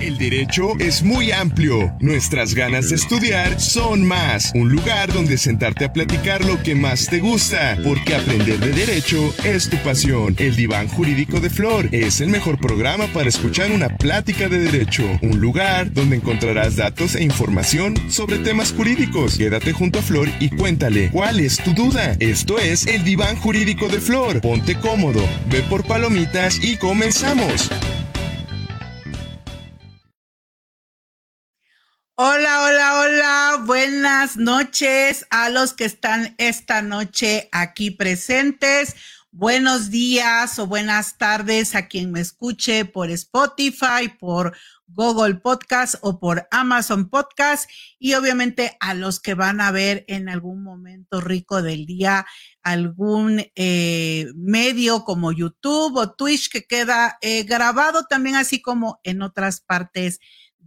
El derecho es muy amplio. Nuestras ganas de estudiar son más. Un lugar donde sentarte a platicar lo que más te gusta. Porque aprender de derecho es tu pasión. El diván jurídico de Flor es el mejor programa para escuchar una plática de derecho. Un lugar donde encontrarás datos e información sobre temas jurídicos. Quédate junto a Flor y cuéntale cuál es tu duda. Esto es el diván jurídico de Flor. Ponte cómodo, ve por palomitas y comenzamos. Hola, hola, hola, buenas noches a los que están esta noche aquí presentes. Buenos días o buenas tardes a quien me escuche por Spotify, por Google Podcast o por Amazon Podcast y obviamente a los que van a ver en algún momento rico del día algún eh, medio como YouTube o Twitch que queda eh, grabado también así como en otras partes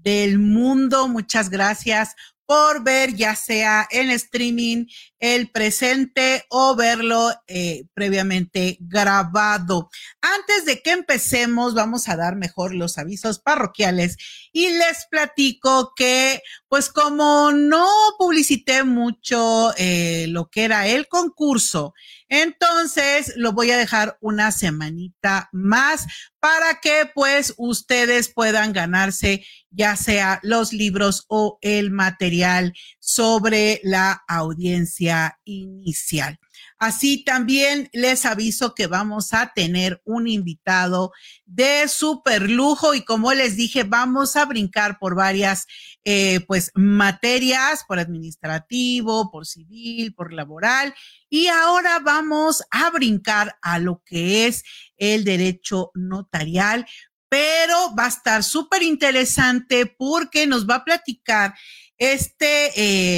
del mundo. Muchas gracias por ver ya sea en streaming el presente o verlo eh, previamente grabado. Antes de que empecemos, vamos a dar mejor los avisos parroquiales y les platico que, pues como no publicité mucho eh, lo que era el concurso, entonces lo voy a dejar una semanita más para que pues ustedes puedan ganarse ya sea los libros o el material sobre la audiencia inicial. Así también les aviso que vamos a tener un invitado de super lujo y como les dije, vamos a brincar por varias eh, pues materias, por administrativo, por civil, por laboral y ahora vamos a brincar a lo que es el derecho notarial pero va a estar súper interesante porque nos va a platicar este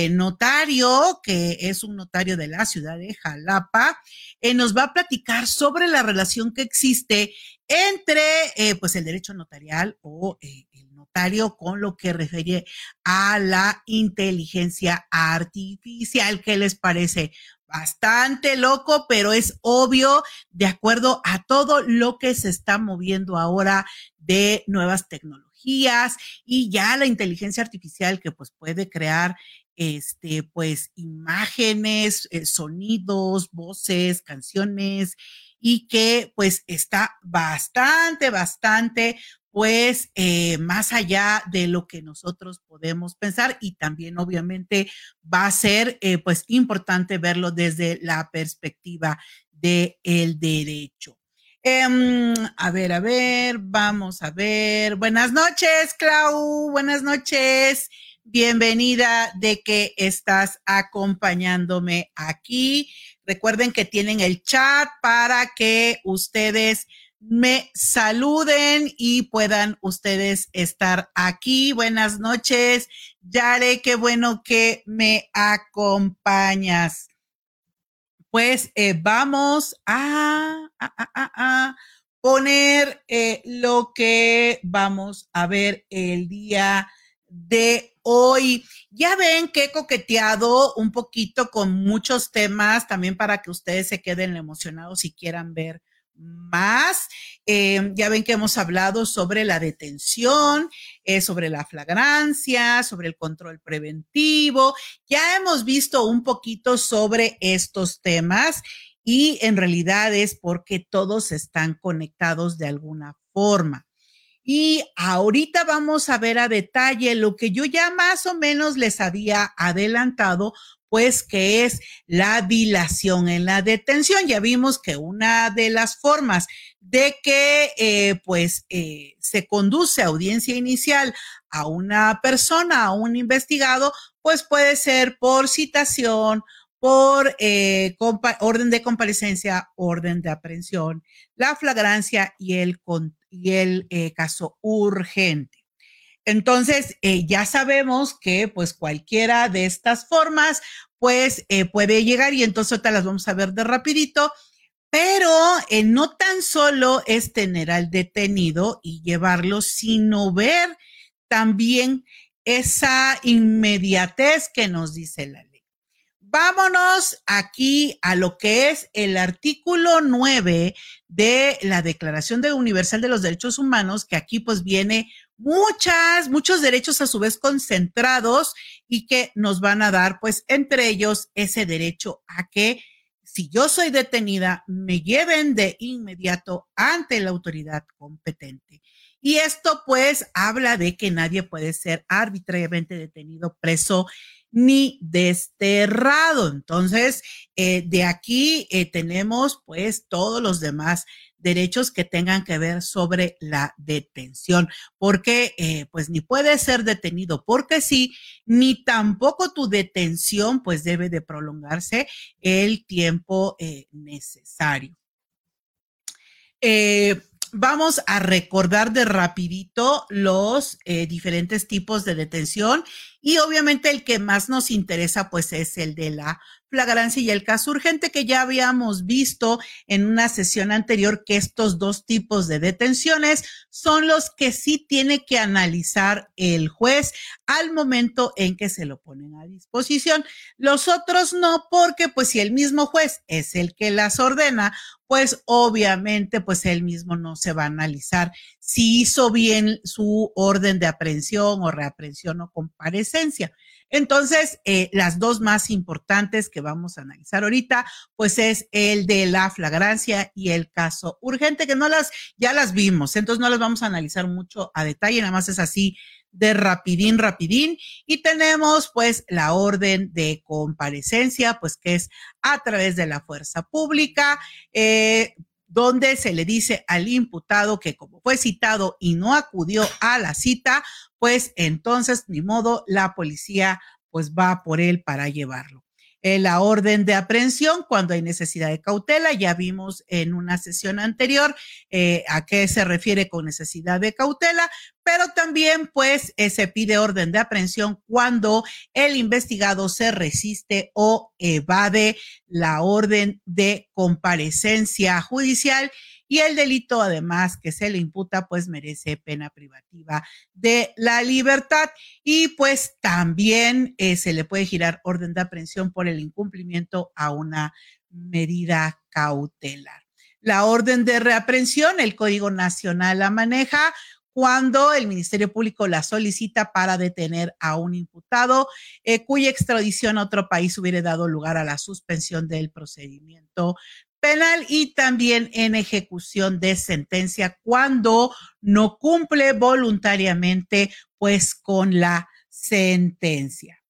eh, notario, que es un notario de la ciudad de Jalapa, eh, nos va a platicar sobre la relación que existe entre eh, pues el derecho notarial o el notario con lo que refiere a la inteligencia artificial. ¿Qué les parece? bastante loco, pero es obvio de acuerdo a todo lo que se está moviendo ahora de nuevas tecnologías y ya la inteligencia artificial que pues puede crear este pues imágenes, eh, sonidos, voces, canciones y que pues está bastante, bastante pues eh, más allá de lo que nosotros podemos pensar y también obviamente va a ser eh, pues importante verlo desde la perspectiva del el derecho. Em, a ver, a ver, vamos a ver. Buenas noches, Clau. Buenas noches. Bienvenida de que estás acompañándome aquí. Recuerden que tienen el chat para que ustedes me saluden y puedan ustedes estar aquí. Buenas noches, Yare, qué bueno que me acompañas. Pues eh, vamos a, poner eh, lo que vamos a ver el día de hoy. Ya ven que he coqueteado un poquito con muchos temas también para que ustedes se queden emocionados y quieran ver más. Eh, ya ven que hemos hablado sobre la detención, eh, sobre la flagrancia, sobre el control preventivo. Ya hemos visto un poquito sobre estos temas y en realidad es porque todos están conectados de alguna forma. Y ahorita vamos a ver a detalle lo que yo ya más o menos les había adelantado pues que es la dilación en la detención. Ya vimos que una de las formas de que eh, pues eh, se conduce a audiencia inicial a una persona, a un investigado, pues puede ser por citación, por eh, orden de comparecencia, orden de aprehensión, la flagrancia y el, y el caso urgente. Entonces, eh, ya sabemos que pues cualquiera de estas formas pues eh, puede llegar y entonces ahorita las vamos a ver de rapidito, pero eh, no tan solo es tener al detenido y llevarlo, sino ver también esa inmediatez que nos dice la ley. Vámonos aquí a lo que es el artículo 9 de la Declaración Universal de los Derechos Humanos, que aquí pues viene muchas, muchos derechos a su vez concentrados y que nos van a dar pues entre ellos ese derecho a que si yo soy detenida, me lleven de inmediato ante la autoridad competente. Y esto pues habla de que nadie puede ser arbitrariamente detenido, preso ni desterrado. Entonces, eh, de aquí eh, tenemos pues todos los demás derechos que tengan que ver sobre la detención, porque eh, pues ni puede ser detenido porque sí, ni tampoco tu detención pues debe de prolongarse el tiempo necesario. vamos a recordar de rapidito los diferentes tipos de detención y obviamente el que más nos interesa pues es el de la flagrancia y el caso urgente que ya habíamos visto en una sesión anterior que estos dos tipos de detenciones son los que sí tiene que analizar el juez al momento en que se lo ponen a disposición. Los otros no, porque pues si el mismo juez es el que las ordena, pues obviamente pues él mismo no se va a analizar si hizo bien su orden de aprehensión o reaprehensión o comparecencia. Entonces, eh, las dos más importantes que vamos a analizar ahorita, pues es el de la flagrancia y el caso urgente, que no las, ya las vimos, entonces no las vamos a analizar mucho a detalle, nada más es así de rapidín, rapidín. Y tenemos pues la orden de comparecencia, pues que es a través de la fuerza pública. Eh, donde se le dice al imputado que como fue citado y no acudió a la cita, pues entonces ni modo la policía pues va por él para llevarlo. Eh, la orden de aprehensión cuando hay necesidad de cautela. Ya vimos en una sesión anterior eh, a qué se refiere con necesidad de cautela, pero también pues eh, se pide orden de aprehensión cuando el investigado se resiste o evade la orden de comparecencia judicial y el delito además que se le imputa pues merece pena privativa de la libertad y pues también eh, se le puede girar orden de aprehensión por el incumplimiento a una medida cautelar. La orden de reaprehensión, el Código Nacional la maneja cuando el Ministerio Público la solicita para detener a un imputado eh, cuya extradición a otro país hubiera dado lugar a la suspensión del procedimiento penal y también en ejecución de sentencia cuando no cumple voluntariamente pues con la sentencia.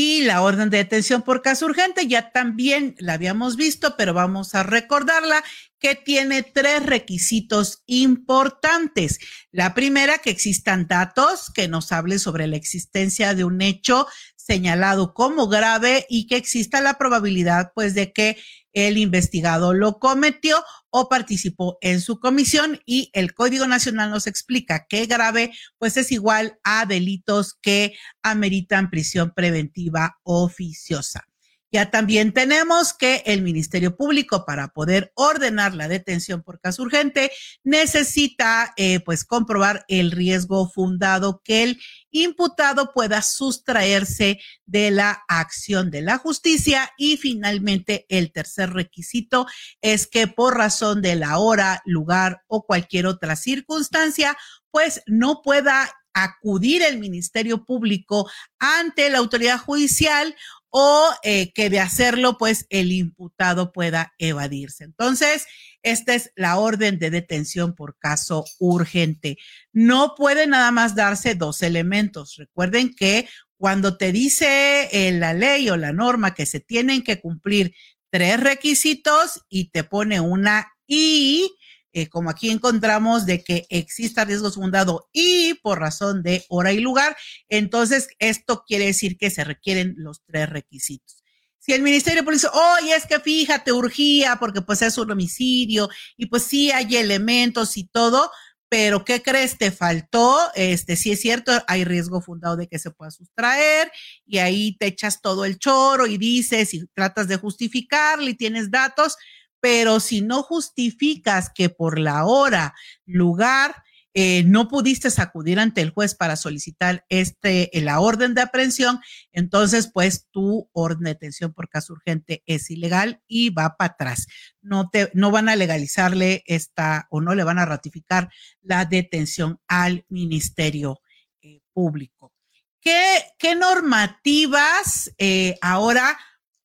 Y la orden de detención por caso urgente ya también la habíamos visto, pero vamos a recordarla que tiene tres requisitos importantes. La primera, que existan datos que nos hable sobre la existencia de un hecho señalado como grave y que exista la probabilidad pues de que el investigado lo cometió o participó en su comisión y el Código Nacional nos explica que grave pues es igual a delitos que ameritan prisión preventiva oficiosa. Ya también tenemos que el Ministerio Público para poder ordenar la detención por caso urgente necesita eh, pues comprobar el riesgo fundado que el imputado pueda sustraerse de la acción de la justicia. Y finalmente el tercer requisito es que por razón de la hora, lugar o cualquier otra circunstancia pues no pueda acudir el Ministerio Público ante la autoridad judicial o eh, que de hacerlo, pues el imputado pueda evadirse. Entonces, esta es la orden de detención por caso urgente. No puede nada más darse dos elementos. Recuerden que cuando te dice eh, la ley o la norma que se tienen que cumplir tres requisitos y te pone una y, eh, como aquí encontramos de que exista riesgo fundado y por razón de hora y lugar, entonces esto quiere decir que se requieren los tres requisitos. Si el Ministerio Público oye, es que fíjate, urgía porque pues es un homicidio y pues sí hay elementos y todo, pero ¿qué crees? Te faltó, este, sí es cierto, hay riesgo fundado de que se pueda sustraer y ahí te echas todo el choro y dices y tratas de justificarle y tienes datos, pero si no justificas que por la hora, lugar, eh, no pudiste acudir ante el juez para solicitar este, la orden de aprehensión, entonces pues tu orden de detención por caso urgente es ilegal y va para atrás. No, te, no van a legalizarle esta o no le van a ratificar la detención al Ministerio eh, Público. ¿Qué, qué normativas eh, ahora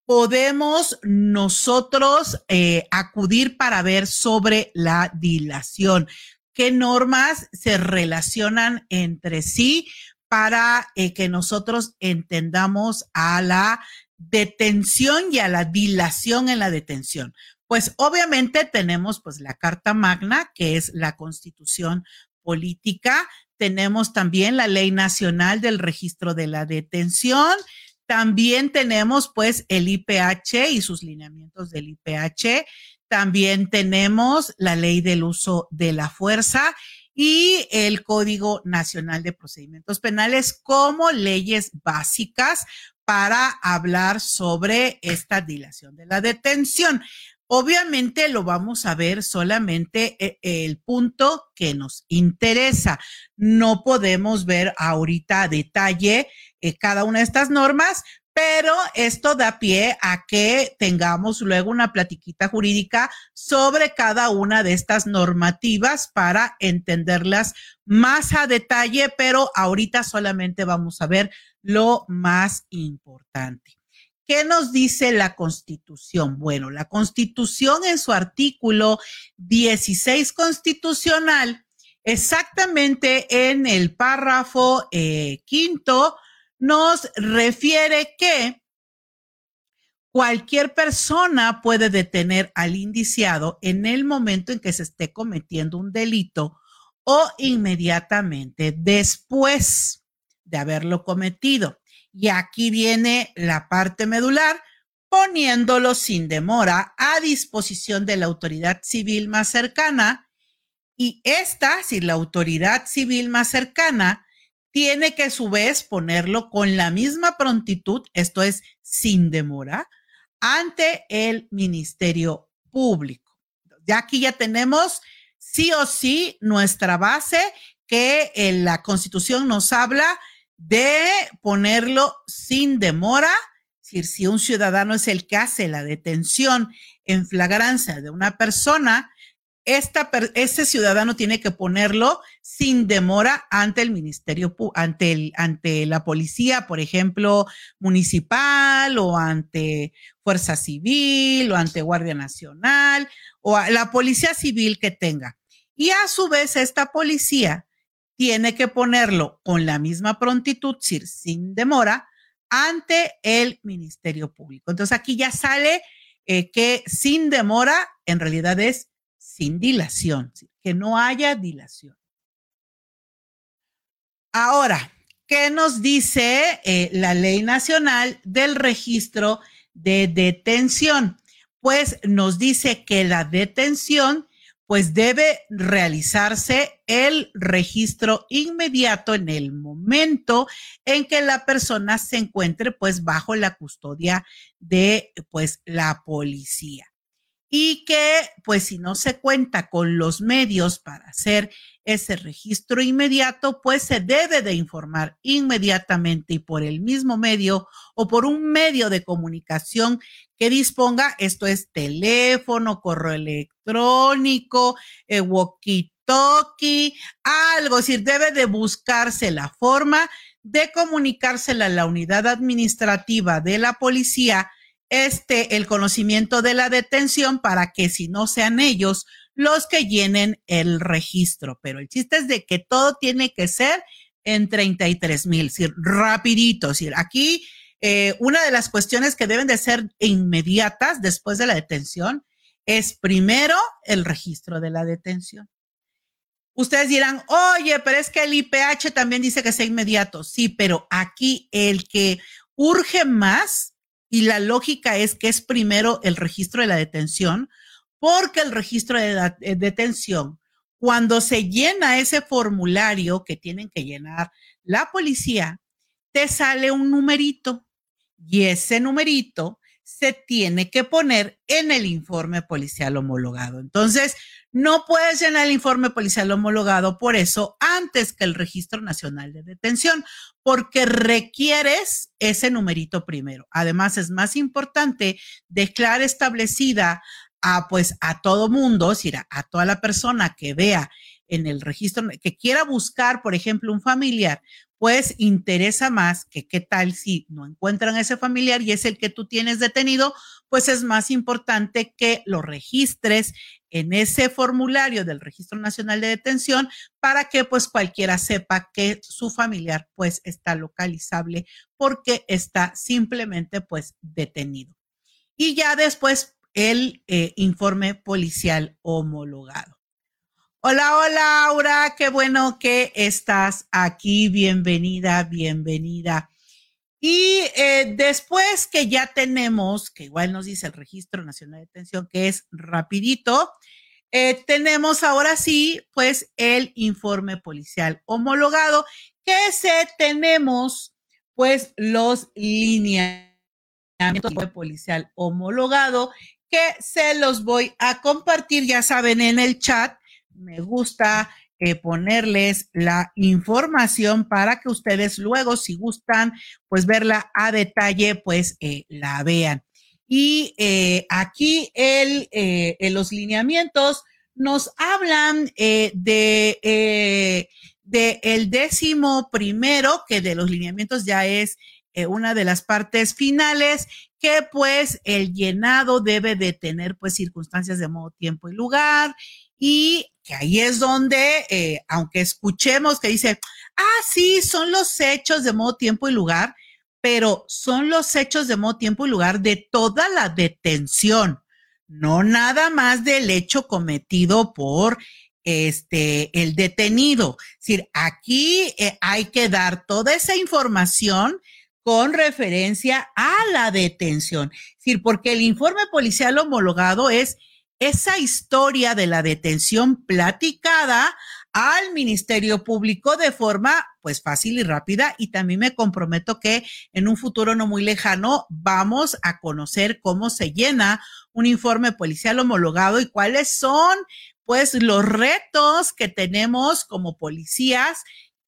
podemos nosotros acudir para ver sobre la dilación? qué normas se relacionan entre sí para eh, que nosotros entendamos a la detención y a la dilación en la detención. Pues obviamente tenemos pues la Carta Magna, que es la Constitución política, tenemos también la Ley Nacional del Registro de la Detención, también tenemos pues el IPH y sus lineamientos del IPH, también tenemos la ley del uso de la fuerza y el Código Nacional de Procedimientos Penales como leyes básicas para hablar sobre esta dilación de la detención. Obviamente lo vamos a ver solamente eh, el punto que nos interesa. No podemos ver ahorita a detalle eh, cada una de estas normas, pero esto da pie a que tengamos luego una platiquita jurídica sobre cada una de estas normativas para entenderlas más a detalle, pero ahorita solamente vamos a ver lo más importante. ¿Qué nos dice la Constitución? Bueno, la Constitución en su artículo 16 constitucional, exactamente en el párrafo eh, quinto, nos refiere que cualquier persona puede detener al indiciado en el momento en que se esté cometiendo un delito o inmediatamente después de haberlo cometido. Y aquí viene la parte medular, poniéndolo sin demora a disposición de la autoridad civil más cercana. Y esta, si la autoridad civil más cercana tiene que a su vez ponerlo con la misma prontitud, esto es sin demora, ante el Ministerio Público. Ya aquí ya tenemos sí o sí nuestra base que en la Constitución nos habla de ponerlo sin demora. Decir, si un ciudadano es el que hace la detención en flagrancia de una persona, esta, este ciudadano tiene que ponerlo sin demora ante el ministerio, ante, el, ante la policía, por ejemplo, municipal o ante Fuerza Civil o ante Guardia Nacional o a la policía civil que tenga. Y a su vez, esta policía tiene que ponerlo con la misma prontitud, sin demora, ante el Ministerio Público. Entonces aquí ya sale eh, que sin demora en realidad es sin dilación, que no haya dilación. Ahora, ¿qué nos dice eh, la ley nacional del registro de detención? Pues nos dice que la detención pues debe realizarse el registro inmediato en el momento en que la persona se encuentre pues bajo la custodia de pues la policía. Y que pues si no se cuenta con los medios para hacer ese registro inmediato, pues se debe de informar inmediatamente y por el mismo medio o por un medio de comunicación que disponga, esto es teléfono, correo electrónico, eh, walkie-talkie, algo, es decir, debe de buscarse la forma de comunicársela a la unidad administrativa de la policía este, el conocimiento de la detención para que si no sean ellos los que llenen el registro. Pero el chiste es de que todo tiene que ser en 33 mil, es decir, rapidito. Decir, aquí eh, una de las cuestiones que deben de ser inmediatas después de la detención es primero el registro de la detención. Ustedes dirán, oye, pero es que el IPH también dice que sea inmediato. Sí, pero aquí el que urge más y la lógica es que es primero el registro de la detención, porque el registro de eh, detención, cuando se llena ese formulario que tienen que llenar la policía, te sale un numerito y ese numerito se tiene que poner en el informe policial homologado. Entonces, no puedes llenar el informe policial homologado por eso antes que el registro nacional de detención, porque requieres ese numerito primero. Además, es más importante dejar establecida a pues a todo mundo, es decir, a toda la persona que vea en el registro, que quiera buscar, por ejemplo, un familiar, pues interesa más que qué tal si no encuentran ese familiar y es el que tú tienes detenido, pues es más importante que lo registres en ese formulario del Registro Nacional de Detención para que pues cualquiera sepa que su familiar pues está localizable porque está simplemente pues detenido. Y ya después el eh, informe policial homologado. Hola, hola, Aura, qué bueno que estás aquí. Bienvenida, bienvenida. Y eh, después que ya tenemos, que igual nos dice el Registro Nacional de Detención, que es rapidito, eh, tenemos ahora sí, pues el informe policial homologado, que se tenemos, pues los lineamientos policial homologado, que se los voy a compartir, ya saben, en el chat me gusta eh, ponerles la información para que ustedes luego, si gustan, pues verla a detalle, pues eh, la vean. Y eh, aquí el, los lineamientos nos hablan de, de el décimo primero, que de los lineamientos ya es una de las partes finales, que pues el llenado debe de tener pues circunstancias de modo, tiempo y lugar y que ahí es donde, eh, aunque escuchemos que dice, ah, sí, son los hechos de modo, tiempo y lugar, pero son los hechos de modo, tiempo y lugar de toda la detención, no nada más del hecho cometido por este, el detenido. Es decir, aquí eh, hay que dar toda esa información con referencia a la detención. Es decir, porque el informe policial homologado es esa historia de la detención platicada al Ministerio Público de forma pues fácil y rápida y también me comprometo que en un futuro no muy lejano vamos a conocer cómo se llena un informe policial homologado y cuáles son pues los retos que tenemos como policías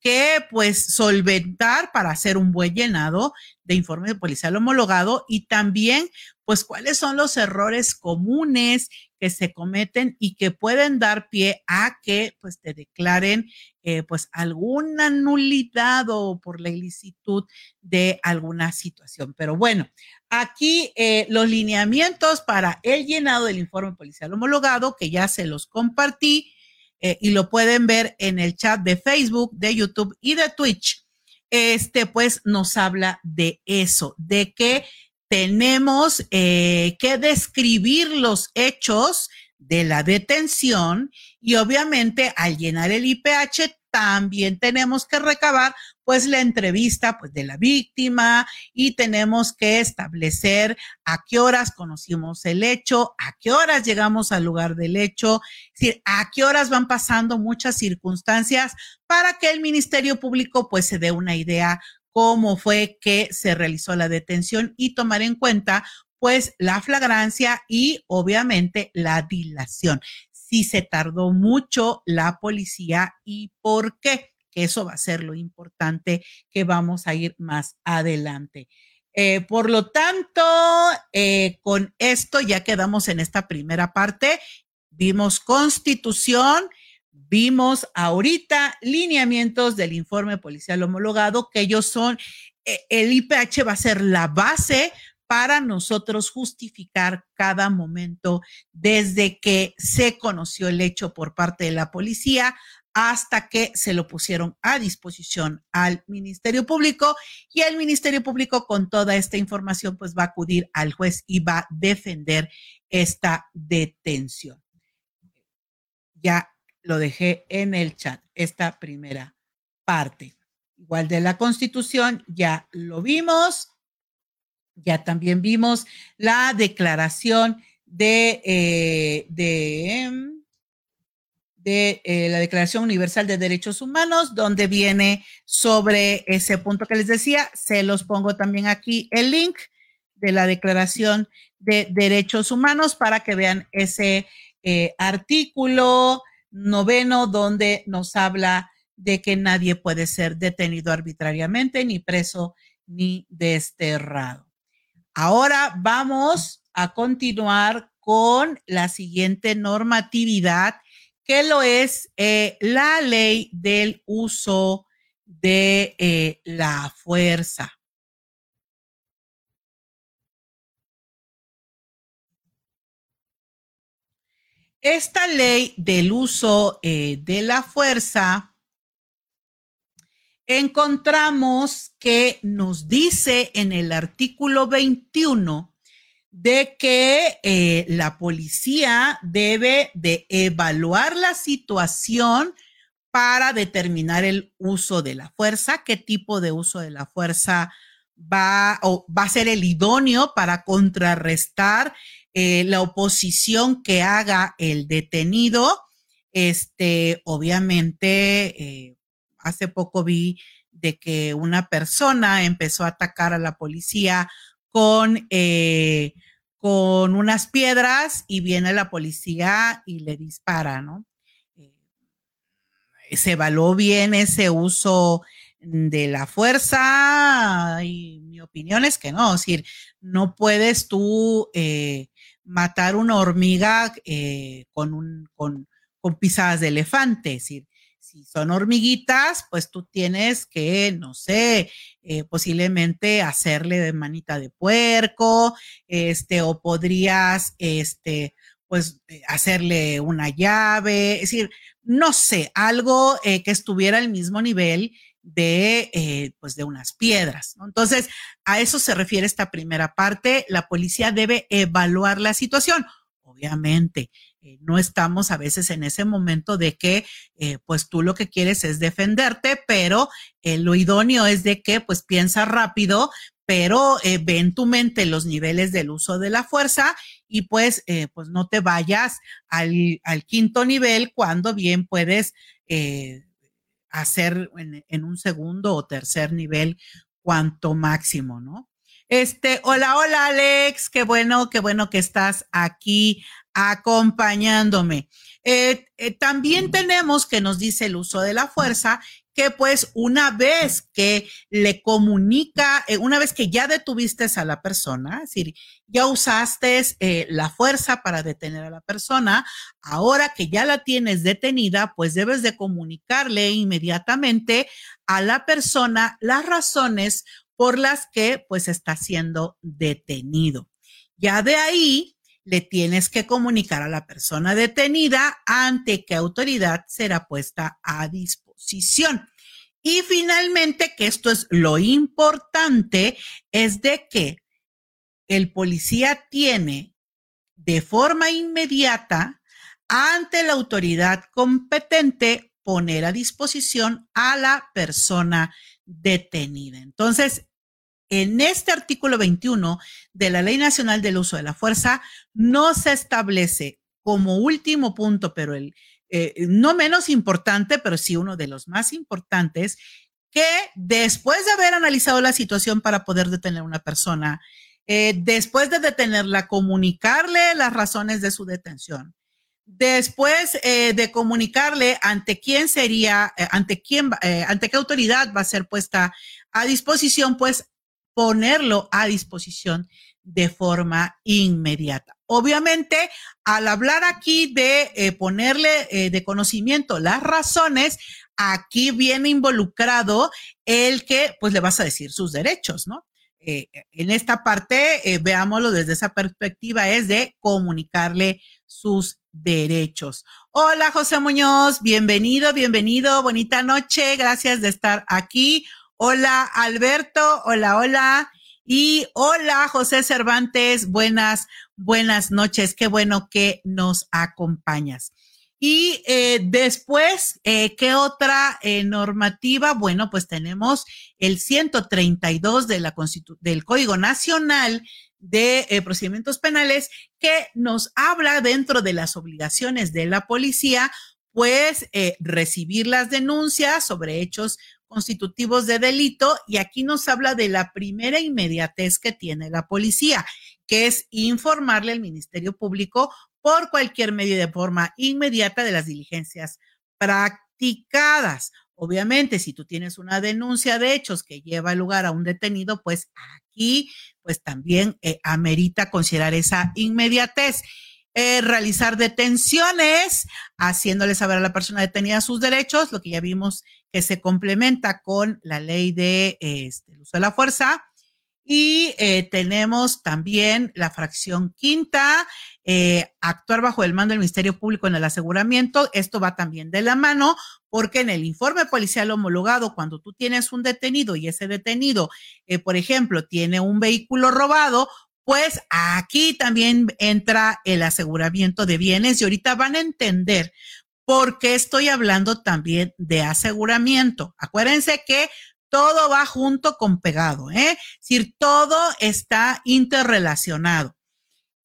que pues solventar para hacer un buen llenado de informe policial homologado y también pues cuáles son los errores comunes que se cometen y que pueden dar pie a que pues te declaren eh, pues alguna nulidad o por la ilicitud de alguna situación. Pero bueno, aquí eh, los lineamientos para el llenado del informe policial homologado, que ya se los compartí eh, y lo pueden ver en el chat de Facebook, de YouTube y de Twitch. Este pues nos habla de eso, de que tenemos eh, que describir los hechos de la detención y obviamente al llenar el IPH también tenemos que recabar pues la entrevista pues de la víctima y tenemos que establecer a qué horas conocimos el hecho, a qué horas llegamos al lugar del hecho, decir, a qué horas van pasando muchas circunstancias para que el Ministerio Público pues se dé una idea cómo fue que se realizó la detención y tomar en cuenta pues la flagrancia y obviamente la dilación. Si se tardó mucho la policía y por qué, que eso va a ser lo importante que vamos a ir más adelante. Eh, por lo tanto, eh, con esto ya quedamos en esta primera parte. Vimos constitución, Vimos ahorita lineamientos del informe policial homologado, que ellos son, eh, el IPH va a ser la base para nosotros justificar cada momento desde que se conoció el hecho por parte de la policía hasta que se lo pusieron a disposición al Ministerio Público y el Ministerio Público con toda esta información pues va a acudir al juez y va a defender esta detención. Ya lo dejé en el chat, esta primera parte. Igual de la constitución, ya lo vimos, ya también vimos la declaración de, eh, eh, la Declaración Universal de Derechos Humanos, donde viene sobre ese punto que les decía. Se los pongo también aquí el link de la Declaración de Derechos Humanos para que vean ese eh, artículo noveno donde nos habla de que nadie puede ser detenido arbitrariamente, ni preso, ni desterrado. Ahora vamos a continuar con la siguiente normatividad, que lo es eh, la ley del uso de eh, la fuerza. Esta ley del uso eh, de la fuerza encontramos que nos dice en el artículo 21 de que eh, la policía debe de evaluar la situación para determinar el uso de la fuerza, qué tipo de uso de la fuerza va, o va a ser el idóneo para contrarrestar eh, la oposición que haga el detenido. Este, obviamente, eh, hace poco vi de que una persona empezó a atacar a la policía con, eh, con unas piedras y viene la policía y le dispara, ¿no? se evaluó bien ese uso de la fuerza y mi opinión es que no, es decir, no puedes tú eh, matar una hormiga eh, con, un, con, pisadas de elefante, decir, si son hormiguitas, pues tú tienes que, no sé, eh, posiblemente hacerle de manita de puerco, este, o podrías, este, pues eh, hacerle una llave, es decir, no sé, algo eh, que estuviera al mismo nivel de, pues de unas piedras. Entonces, a eso se refiere esta primera parte. La policía debe evaluar la situación. Obviamente, eh, no estamos a veces en ese momento de que eh, pues tú lo que quieres es defenderte, pero eh, lo idóneo es de que pues piensa rápido, pero ve en tu mente los niveles del uso de la fuerza y pues, pues no te vayas al, quinto nivel cuando bien puedes hacer en, en un segundo o tercer nivel cuanto máximo, ¿no? Este, hola, hola Alex, qué bueno, qué bueno que estás aquí acompañándome. Eh, eh, también tenemos que nos dice el uso de la fuerza, que pues una vez que le comunica, eh, una vez que ya detuviste a la persona, es decir, ya usaste la fuerza para detener a la persona, ahora que ya la tienes detenida, pues debes de comunicarle inmediatamente a la persona las razones por las que pues está siendo detenido. Ya de ahí le tienes que comunicar a la persona detenida ante qué autoridad será puesta a disposición. Y finalmente, que esto es lo importante, es de que el policía tiene de forma inmediata ante la autoridad competente poner a disposición a la persona detenida. Entonces, en este artículo 21 de la Ley Nacional del Uso de la Fuerza no se establece como último punto, pero el eh, no menos importante, pero sí uno de los más importantes, que después de haber analizado la situación para poder detener a una persona, eh, después de detenerla, comunicarle las razones de su detención, después eh, de comunicarle ante quién sería, ante quién, ante qué autoridad va a ser puesta a disposición, pues ponerlo a disposición de forma inmediata. Obviamente, al hablar aquí de eh, ponerle eh, de conocimiento las razones, aquí viene involucrado el que pues le vas a decir sus derechos, ¿no? Eh, en esta parte, veámoslo desde esa perspectiva, es de comunicarle sus derechos. Hola, José Muñoz, bienvenido, bienvenido, bonita noche, gracias de estar aquí. Hola Alberto, hola, hola. Y hola José Cervantes, buenas, buenas noches. Qué bueno que nos acompañas. Y eh, después, eh, ¿qué otra eh, normativa? Bueno, pues tenemos el 132 de la del Código Nacional de Procedimientos Penales que nos habla dentro de las obligaciones de la policía, pues recibir las denuncias sobre hechos constitutivos de delito y aquí nos habla de la primera inmediatez que tiene la policía, que es informarle al Ministerio Público por cualquier medio de forma inmediata de las diligencias practicadas. Obviamente, si tú tienes una denuncia de hechos que lleva lugar a un detenido, pues aquí, pues también eh, amerita considerar esa inmediatez. Eh, realizar detenciones, haciéndole saber a la persona detenida sus derechos, lo que ya vimos que se complementa con la ley de este, uso de la fuerza. Y eh, tenemos también la fracción quinta, eh, actuar bajo el mando del Ministerio Público en el aseguramiento. Esto va también de la mano porque en el informe policial homologado, cuando tú tienes un detenido y ese detenido, por ejemplo, tiene un vehículo robado, pues aquí también entra el aseguramiento de bienes y ahorita van a entender por qué estoy hablando también de aseguramiento. Acuérdense que todo va junto con pegado, ¿eh? Es decir, todo está interrelacionado.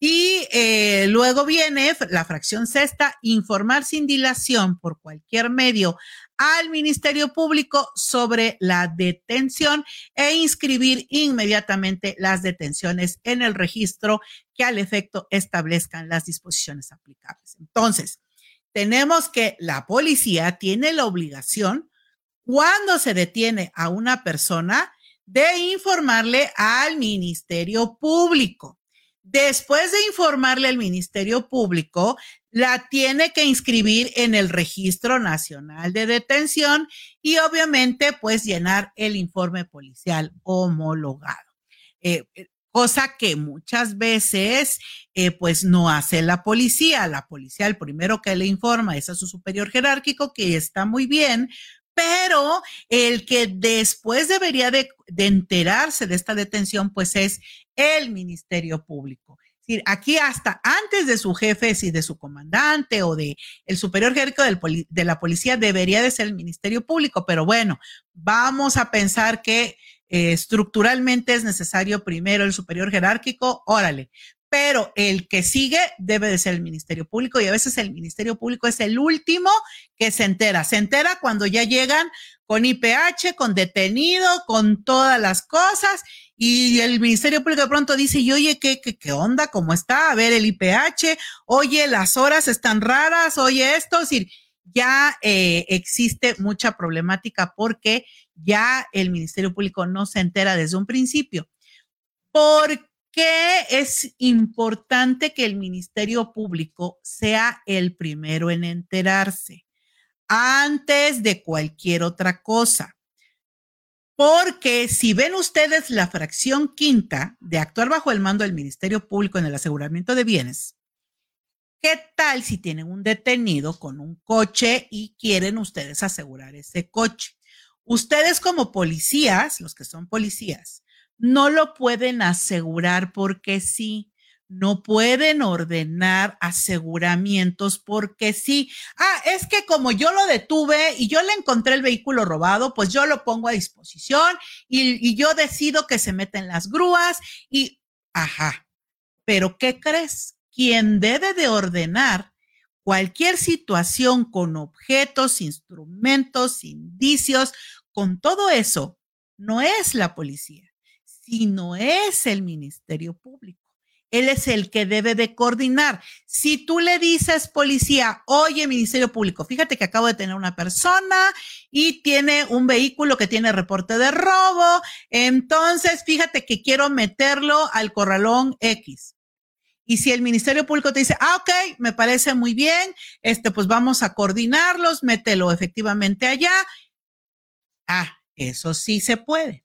Y eh, luego viene la fracción sexta, informar sin dilación por cualquier medio al Ministerio Público sobre la detención e inscribir inmediatamente las detenciones en el registro que al efecto establezcan las disposiciones aplicables. Entonces, tenemos que la policía tiene la obligación, cuando se detiene a una persona, de informarle al Ministerio Público. Después de informarle al Ministerio Público, la tiene que inscribir en el Registro Nacional de Detención y obviamente pues llenar el informe policial homologado. Eh, eh, cosa que muchas veces eh, pues no hace la policía. La policía, el primero que le informa es a su superior jerárquico, que está muy bien, pero el que después debería de, enterarse de esta detención, pues es el Ministerio Público. Aquí hasta antes de su jefe, si de su comandante o de el superior jerárquico de la policía, debería de ser el Ministerio Público. Pero bueno, vamos a pensar que eh, estructuralmente es necesario primero el superior jerárquico, órale pero el que sigue debe de ser el Ministerio Público y a veces el Ministerio Público es el último que se entera. Se entera cuando ya llegan con IPH, con detenido, con todas las cosas y el Ministerio Público de pronto dice, y oye, ¿qué, qué, qué onda? ¿Cómo está? A ver el IPH, oye, las horas están raras, oye esto, es decir, ya eh, existe mucha problemática porque ya el Ministerio Público no se entera desde un principio. ¿Por qué es importante que el Ministerio Público sea el primero en enterarse antes de cualquier otra cosa. Porque si ven ustedes la fracción quinta de actuar bajo el mando del Ministerio Público en el aseguramiento de bienes, ¿qué tal si tienen un detenido con un coche y quieren ustedes asegurar ese coche? Ustedes como policías, los que son policías, no lo pueden asegurar porque sí. No pueden ordenar aseguramientos porque sí. Ah, es que como yo lo detuve y yo le encontré el vehículo robado, pues yo lo pongo a disposición y, y yo decido que se meten las grúas y, ajá. Pero ¿qué crees? Quien debe de ordenar cualquier situación con objetos, instrumentos, indicios, con todo eso, no es la policía y no es el Ministerio Público. Él es el que debe de coordinar. Si tú le dices policía, oye, Ministerio Público, fíjate que acabo de tener una persona y tiene un vehículo que tiene reporte de robo, entonces fíjate que quiero meterlo al corralón X. Y si el Ministerio Público te dice, ah, ok, me parece muy bien, este, pues vamos a coordinarlos, mételo efectivamente allá. Ah, eso sí se puede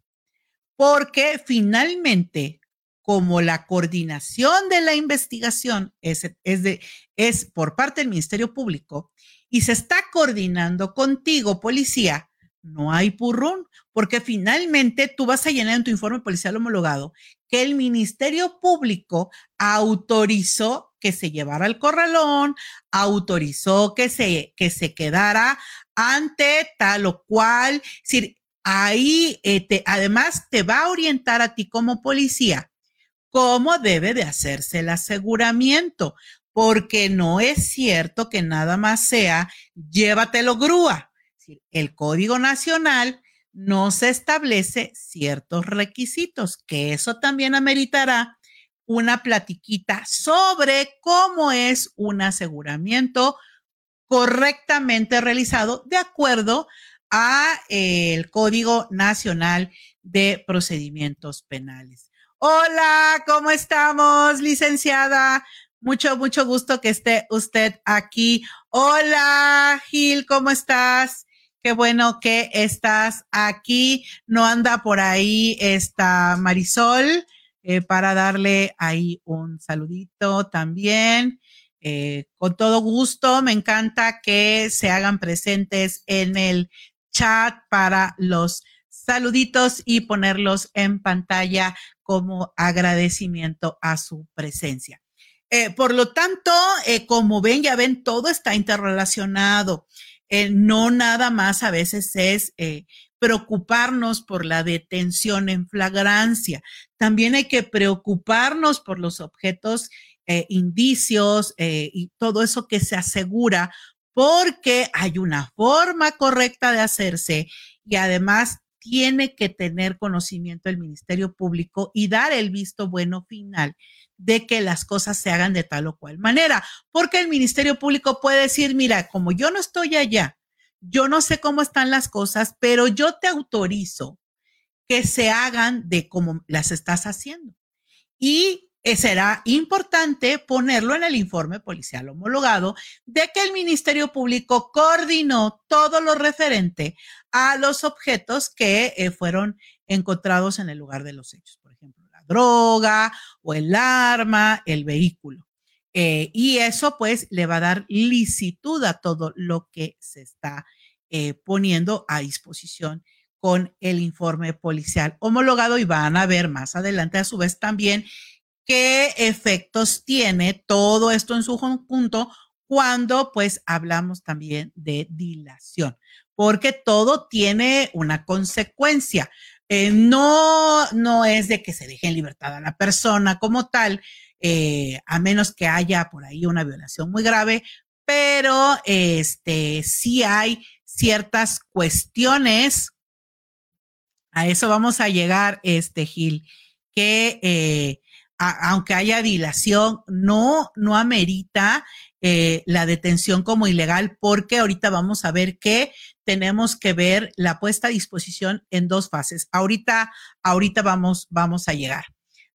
porque finalmente, como la coordinación de la investigación es, es, de, es por parte del Ministerio Público y se está coordinando contigo, policía, no hay purrún, porque finalmente tú vas a llenar en tu informe policial homologado que el Ministerio Público autorizó que se llevara al corralón, autorizó que se, que se quedara ante tal o cual, es ahí eh, además te va a orientar a ti como policía cómo debe de hacerse el aseguramiento, porque no es cierto que nada más sea llévatelo grúa. El Código Nacional no se establece ciertos requisitos, que eso también ameritará una platiquita sobre cómo es un aseguramiento correctamente realizado de acuerdo a eh, el Código Nacional de Procedimientos Penales. Hola, ¿cómo estamos, licenciada? Mucho, mucho gusto que esté usted aquí. Hola, Gil, ¿cómo estás? Qué bueno que estás aquí. No anda por ahí esta Marisol eh, para darle ahí un saludito también. Eh, con todo gusto, me encanta que se hagan presentes en el chat para los saluditos y ponerlos en pantalla como agradecimiento a su presencia. Eh, por lo tanto, eh, como ven, ya ven, todo está interrelacionado. Eh, no nada más a veces es preocuparnos por la detención en flagrancia. También hay que preocuparnos por los objetos, indicios y todo eso que se asegura porque hay una forma correcta de hacerse y además tiene que tener conocimiento el Ministerio Público y dar el visto bueno final de que las cosas se hagan de tal o cual manera, porque el Ministerio Público puede decir, mira, como yo no estoy allá, yo no sé cómo están las cosas, pero yo te autorizo que se hagan de como las estás haciendo. Y será importante ponerlo en el informe policial homologado de que el Ministerio Público coordinó todo lo referente a los objetos que eh, fueron encontrados en el lugar de los hechos, por ejemplo, la droga o el arma, el vehículo. Eh, y eso pues le va a dar licitud a todo lo que se está poniendo a disposición con el informe policial homologado y van a ver más adelante a su vez también qué efectos tiene todo esto en su conjunto cuando pues hablamos también de dilación, porque todo tiene una consecuencia. Eh, no, no es de que se deje en libertad a la persona como tal, eh, a menos que haya por ahí una violación muy grave, pero este sí hay ciertas cuestiones. A eso vamos a llegar, este Gil, que eh, aunque haya dilación, no, no amerita eh, la detención como ilegal, porque ahorita vamos a ver que tenemos que ver la puesta a disposición en dos fases. Ahorita, ahorita vamos, vamos a llegar.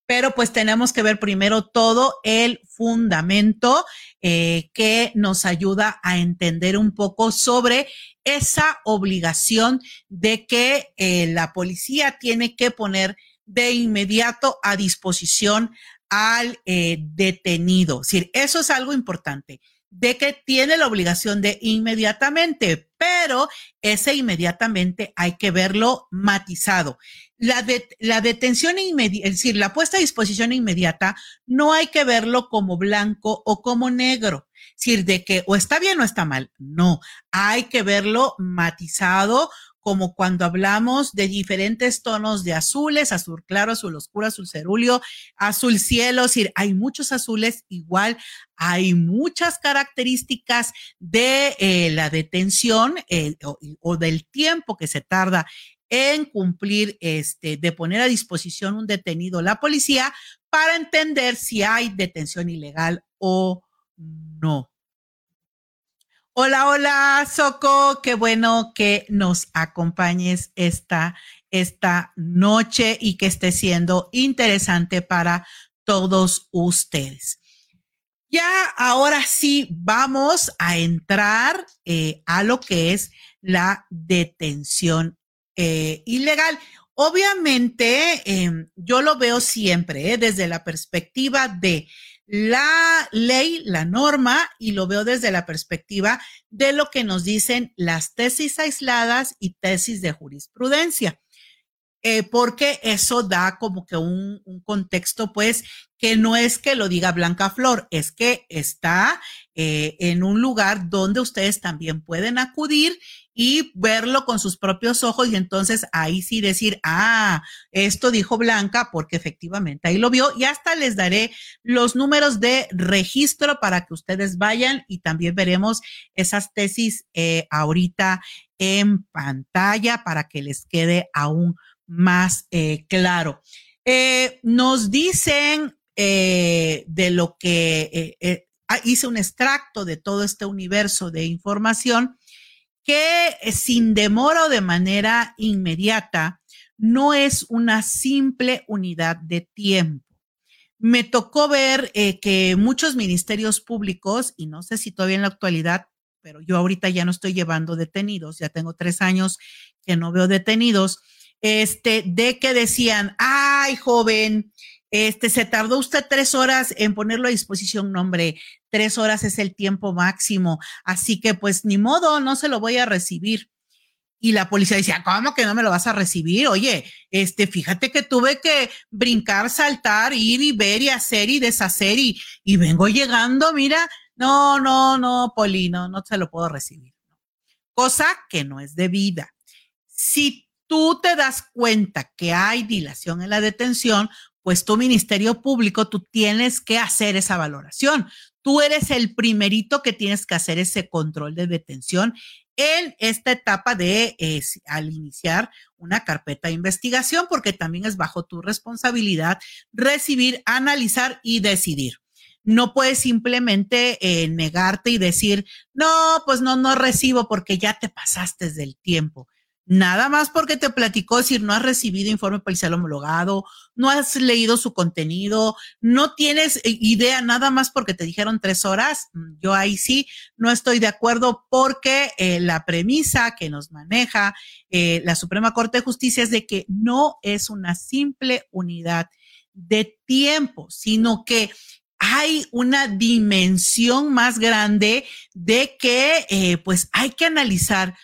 Pero pues tenemos que ver primero todo el fundamento eh, que nos ayuda a entender un poco sobre esa obligación de que eh, la policía tiene que poner de inmediato a disposición al eh, detenido. Es decir, eso es algo importante, de que tiene la obligación de inmediatamente, pero ese inmediatamente hay que verlo matizado. La, la detención inmediata, es decir, la puesta a disposición inmediata, no hay que verlo como blanco o como negro. Es decir, de que o está bien o está mal. No, hay que verlo matizado como cuando hablamos de diferentes tonos de azules, azul claro, azul oscuro, azul cerúleo, azul cielo, es decir, hay muchos azules, igual hay muchas características de eh, la detención eh, o, del tiempo que se tarda en cumplir, este, de poner a disposición un detenido la policía para entender si hay detención ilegal o no. Hola, hola, Soco. Qué bueno que nos acompañes esta, esta noche y que esté siendo interesante para todos ustedes. Ya ahora sí vamos a entrar eh, a lo que es la detención eh, ilegal. Obviamente, em, yo lo veo siempre eh, desde la perspectiva de la ley, la norma, y lo veo desde la perspectiva de lo que nos dicen las tesis aisladas y tesis de jurisprudencia. Eh, porque eso da como que un, un, contexto, pues, que no es que lo diga Blanca Flor, es que está eh, en un lugar donde ustedes también pueden acudir y verlo con sus propios ojos y entonces ahí sí decir, ah, esto dijo Blanca porque efectivamente ahí lo vio y hasta les daré los números de registro para que ustedes vayan y también veremos esas tesis eh, ahorita en pantalla para que les quede aún más eh, claro. nos dicen de lo que hice un extracto de todo este universo de información que sin demora o de manera inmediata no es una simple unidad de tiempo. Me tocó ver que muchos ministerios públicos, y no sé si todavía en la actualidad, pero yo ahorita ya no estoy llevando detenidos, ya tengo tres años que no veo detenidos, este, de que decían, ay, joven, este, se tardó usted tres horas en ponerlo a disposición, nombre, tres horas es el tiempo máximo, así que pues ni modo, no se lo voy a recibir. Y la policía decía, ¿cómo que no me lo vas a recibir? Oye, este, fíjate que tuve que brincar, saltar, ir y ver y hacer y deshacer y, y vengo llegando, mira, no, no, no, Polino, no se lo puedo recibir. Cosa que no es debida. Si tú te das cuenta que hay dilación en la detención, pues tu Ministerio Público, tú tienes que hacer esa valoración. Tú eres el primerito que tienes que hacer ese control de detención en esta etapa de al iniciar una carpeta de investigación, porque también es bajo tu responsabilidad recibir, analizar y decidir no puedes simplemente eh, negarte y decir, no, pues no, no recibo porque ya te pasaste del tiempo. Nada más porque te platicó decir, no has recibido informe policial homologado, no has leído su contenido, no tienes eh, idea, nada más porque te dijeron tres horas. Mm, yo ahí sí no estoy de acuerdo porque eh, la premisa que nos maneja la Suprema Corte de Justicia es de que no es una simple unidad de tiempo, sino que hay una dimensión más grande de que eh, pues hay que analizar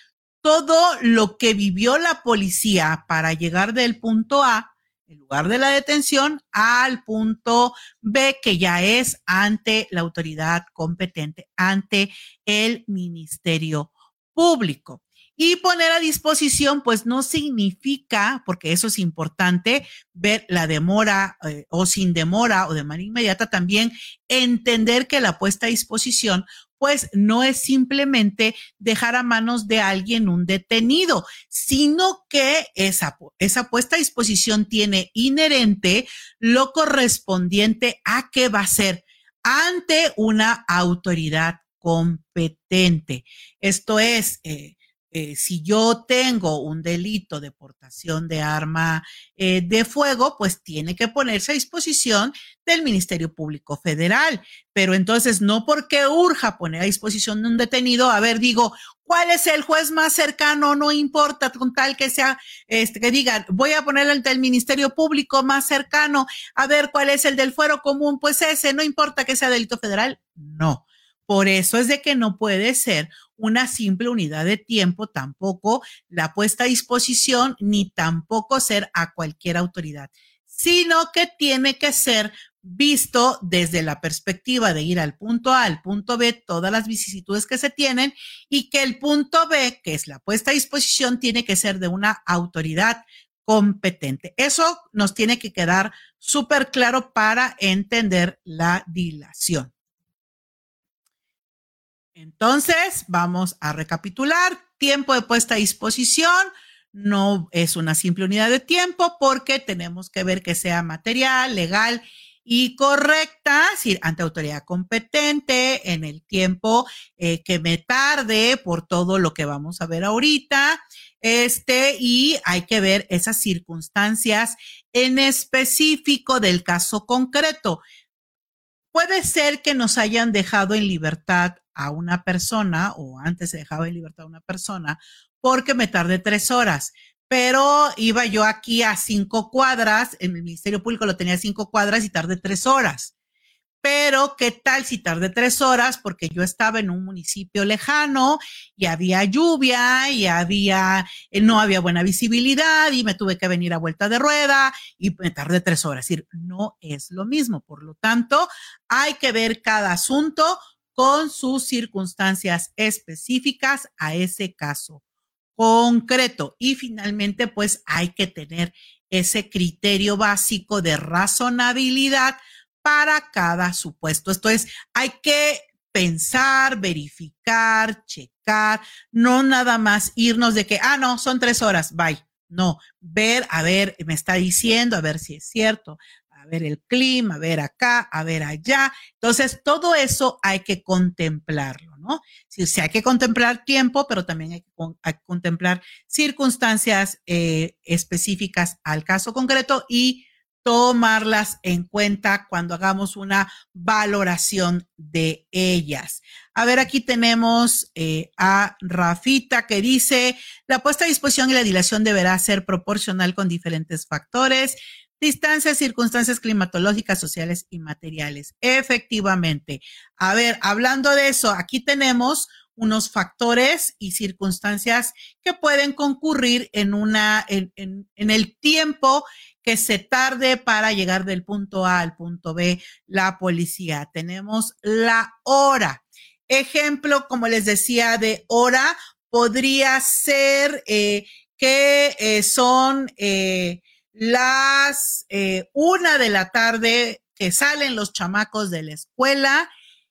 todo lo que vivió la policía para llegar del punto A, el lugar de la detención, al punto B, que ya es ante la autoridad competente, ante el Ministerio Público. Y poner a disposición, pues no significa, porque eso es importante, ver la demora eh, o sin demora o de manera inmediata, también entender que la puesta a disposición, pues no es simplemente dejar a manos de alguien un detenido, sino que esa, esa puesta a disposición tiene inherente lo correspondiente a qué va a ser ante una autoridad competente. Esto es, eh, eh, si yo tengo un delito de portación de arma eh, de fuego, pues tiene que ponerse a disposición del Ministerio Público Federal. Pero entonces, no porque urja poner a disposición de un detenido, a ver, digo, ¿cuál es el juez más cercano? No importa, con tal que sea, este, que digan, voy a poner el del Ministerio Público más cercano, a ver cuál es el del fuero común, pues ese, no importa que sea delito federal. No. Por eso es de que no puede ser una simple unidad de tiempo, tampoco la puesta a disposición, ni tampoco ser a cualquier autoridad, sino que tiene que ser visto desde la perspectiva de ir al punto A, al punto B, todas las vicisitudes que se tienen y que el punto B, que es la puesta a disposición, tiene que ser de una autoridad competente. Eso nos tiene que quedar súper claro para entender la dilación. Entonces, vamos a recapitular. Tiempo de puesta a disposición no es una simple unidad de tiempo porque tenemos que ver que sea material, legal y correcta, es decir, ante autoridad competente, en el tiempo eh, que me tarde por todo lo que vamos a ver ahorita. Este, y hay que ver esas circunstancias en específico del caso concreto. Puede ser que nos hayan dejado en libertad a una persona, o antes se dejaba en libertad a una persona, porque me tardé tres horas. Pero iba yo aquí a cinco cuadras, en el Ministerio Público lo tenía cinco cuadras y tardé tres horas. Pero, ¿qué tal si tardé tres horas? Porque yo estaba en un municipio lejano y había lluvia y había, eh, no había buena visibilidad y me tuve que venir a vuelta de rueda y me tardé tres horas. Es decir, no es lo mismo. Por lo tanto, hay que ver cada asunto con sus circunstancias específicas a ese caso concreto. Y finalmente, pues hay que tener ese criterio básico de razonabilidad para cada supuesto. Esto es, hay que pensar, verificar, checar, no nada más irnos de que, ah, no, son tres horas, bye. No, ver, a ver, me está diciendo, a ver si es cierto, a ver el clima, a ver acá, a ver allá. Entonces, todo eso hay que contemplarlo, ¿no? Sí, sí hay que contemplar tiempo, pero también hay que, contemplar circunstancias eh, específicas al caso concreto y tomarlas en cuenta cuando hagamos una valoración de ellas. A ver, aquí tenemos eh, a Rafita que dice, la puesta a disposición y la dilación deberá ser proporcional con diferentes factores, distancias, circunstancias climatológicas, sociales y materiales. Efectivamente. A ver, hablando de eso, aquí tenemos unos factores y circunstancias que pueden concurrir en una, en, el tiempo que se tarde para llegar del punto A al punto B la policía. Tenemos la hora. Ejemplo, como les decía, de hora podría ser eh, que eh, son eh, las una de la tarde que salen los chamacos de la escuela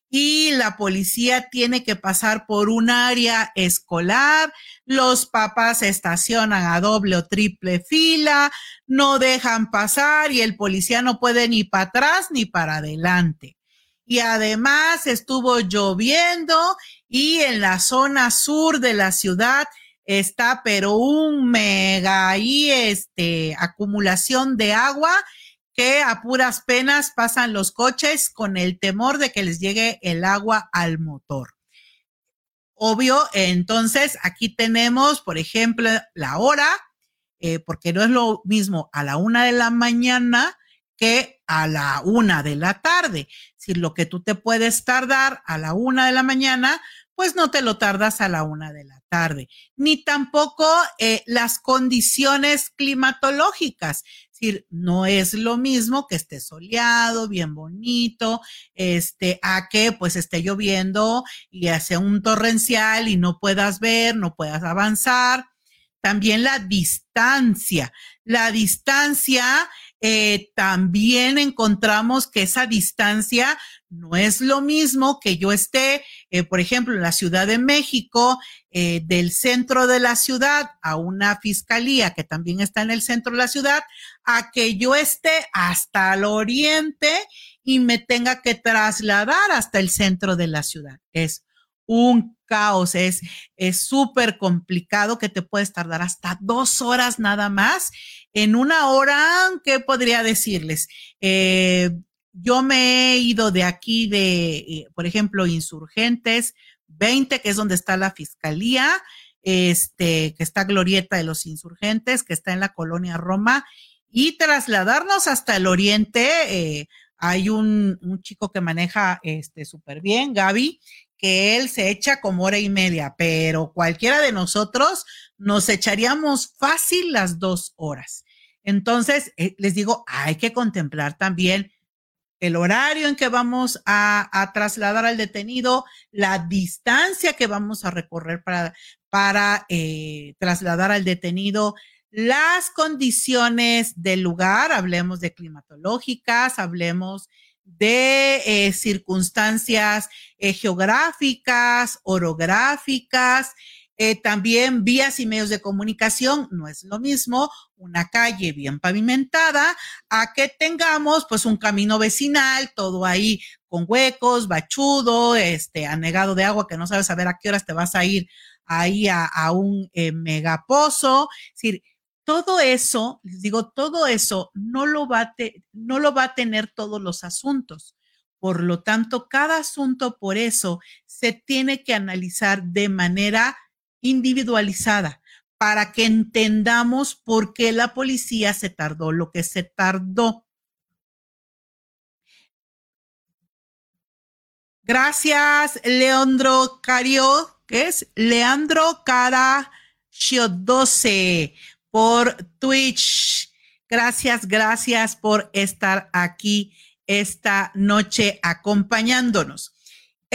y la policía tiene que pasar por un área escolar, los papás estacionan a doble o triple fila, no dejan pasar y el policía no puede ni para atrás ni para adelante. Y además estuvo lloviendo y en la zona sur de la ciudad está pero un mega y este acumulación de agua que a puras penas pasan los coches con el temor de que les llegue el agua al motor. Obvio, entonces aquí tenemos, por ejemplo, la hora, eh, porque no es lo mismo a la una de la mañana que a la una de la tarde. Si lo que tú te puedes tardar a la una de la mañana, pues no te lo tardas a la una de la tarde, ni tampoco eh, las condiciones climatológicas. Es decir, no es lo mismo que esté soleado, bien bonito, este, a que pues esté lloviendo y hace un torrencial y no puedas ver, no puedas avanzar. También la distancia. La distancia eh, también encontramos que esa distancia no es lo mismo que yo esté, eh, por ejemplo, en la Ciudad de México, eh, del centro de la ciudad a una fiscalía que también está en el centro de la ciudad, a que yo esté hasta el oriente y me tenga que trasladar hasta el centro de la ciudad. Es un caos, es súper complicado que te puedes tardar hasta dos horas nada más. En una hora, ¿qué podría decirles? Eh, yo me he ido de aquí de, eh, por ejemplo, Insurgentes 20, que es donde está la fiscalía, este, que está Glorieta de los Insurgentes, que está en la colonia Roma, y trasladarnos hasta el oriente. Eh, hay un, un, chico que maneja este súper bien, Gaby, que él se echa como hora y media, pero cualquiera de nosotros nos echaríamos fácil las dos horas. Entonces, eh, les digo, hay que contemplar también el horario en que vamos a, trasladar al detenido, la distancia que vamos a recorrer para, para eh, trasladar al detenido, las condiciones del lugar, hablemos de climatológicas, hablemos de eh, circunstancias eh, geográficas, orográficas, eh, también vías y medios de comunicación, no es lo mismo una calle bien pavimentada a que tengamos pues un camino vecinal, todo ahí con huecos, bachudo, este, anegado de agua que no sabes a ver a qué horas te vas a ir ahí a, un megapozo. Es decir, todo eso, les digo, todo eso no lo, va no lo va a tener todos los asuntos. Por lo tanto, cada asunto por eso se tiene que analizar de manera individualizada para que entendamos por qué la policía se tardó lo que se tardó. Gracias, Leandro Cario, que es Leandro Cara 12 por Twitch. Gracias, gracias por estar aquí esta noche acompañándonos.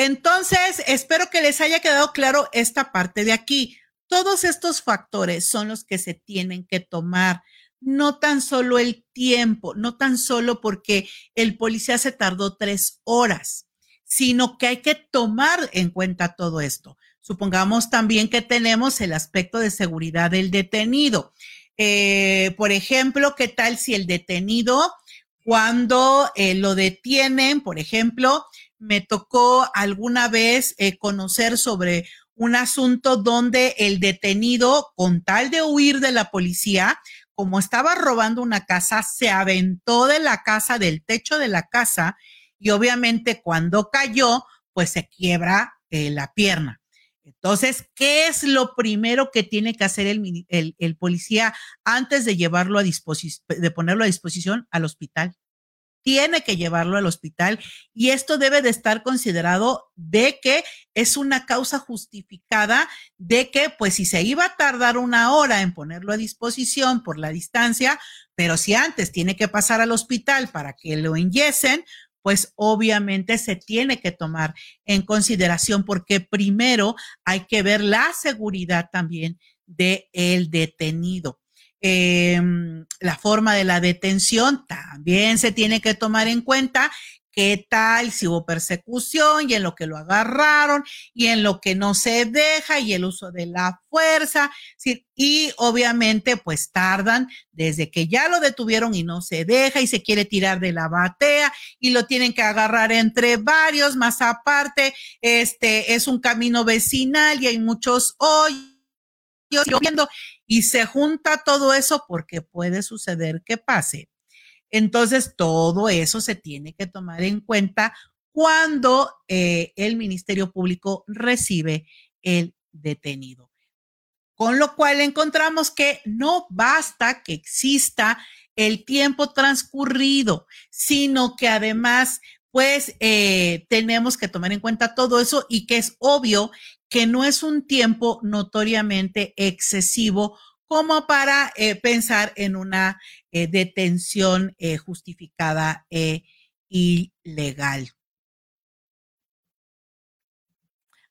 Entonces, espero que les haya quedado claro esta parte de aquí. Todos estos factores son los que se tienen que tomar, no tan solo el tiempo, no tan solo porque el policía se tardó tres horas, sino que hay que tomar en cuenta todo esto. Supongamos también que tenemos el aspecto de seguridad del detenido. Eh, por ejemplo, ¿qué tal si el detenido Cuando eh, lo detienen, por ejemplo, me tocó alguna vez eh, conocer sobre un asunto donde el detenido, con tal de huir de la policía, como estaba robando una casa, se aventó de la casa, del techo de la casa, y obviamente cuando cayó, pues se quiebra eh, la pierna. Entonces, ¿qué es lo primero que tiene que hacer el, el policía antes de llevarlo a disposición, de ponerlo a disposición al hospital? Tiene que llevarlo al hospital y esto debe de estar considerado de que es una causa justificada de que pues si se iba a tardar una hora en ponerlo a disposición por la distancia, pero si antes tiene que pasar al hospital para que lo enyesen, pues obviamente se tiene que tomar en consideración porque primero hay que ver la seguridad también del el detenido. Em, la forma de la detención también se tiene que tomar en cuenta qué tal si hubo persecución y en lo que lo agarraron y en lo que no se deja y el uso de la fuerza. Y obviamente pues tardan desde que ya lo detuvieron y no se deja y se quiere tirar de la batea y lo tienen que agarrar entre varios, más aparte, este es un camino vecinal y hay muchos hoyos lloviendo y se junta todo eso porque puede suceder que pase. Entonces, todo eso se tiene que tomar en cuenta cuando eh, el Ministerio Público recibe el detenido. Con lo cual encontramos que no basta que exista el tiempo transcurrido, sino que además, pues, eh, tenemos que tomar en cuenta todo eso y que es obvio que no es un tiempo notoriamente excesivo como para eh, pensar en una eh, detención eh, justificada e ilegal.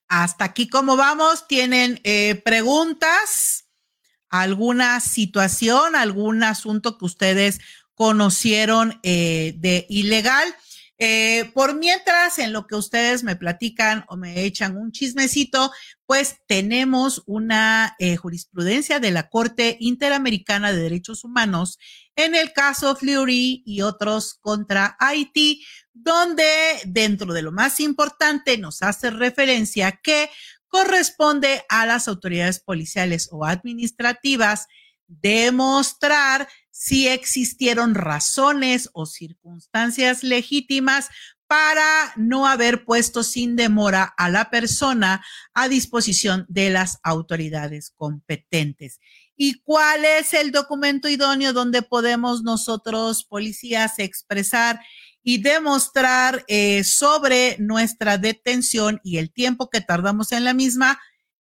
Hasta aquí, ¿cómo vamos? ¿Tienen preguntas? ¿Alguna situación, algún asunto que ustedes conocieron de ilegal? Eh, por mientras, en lo que ustedes me platican o me echan un chismecito, pues tenemos una eh, jurisprudencia de la Corte Interamericana de Derechos Humanos en el caso Fleury y otros contra Haití, donde dentro de lo más importante nos hace referencia que corresponde a las autoridades policiales o administrativas demostrar si existieron razones o circunstancias legítimas para no haber puesto sin demora a la persona a disposición de las autoridades competentes. ¿Y cuál es el documento idóneo donde podemos nosotros, policías, expresar y demostrar eh, sobre nuestra detención y el tiempo que tardamos en la misma?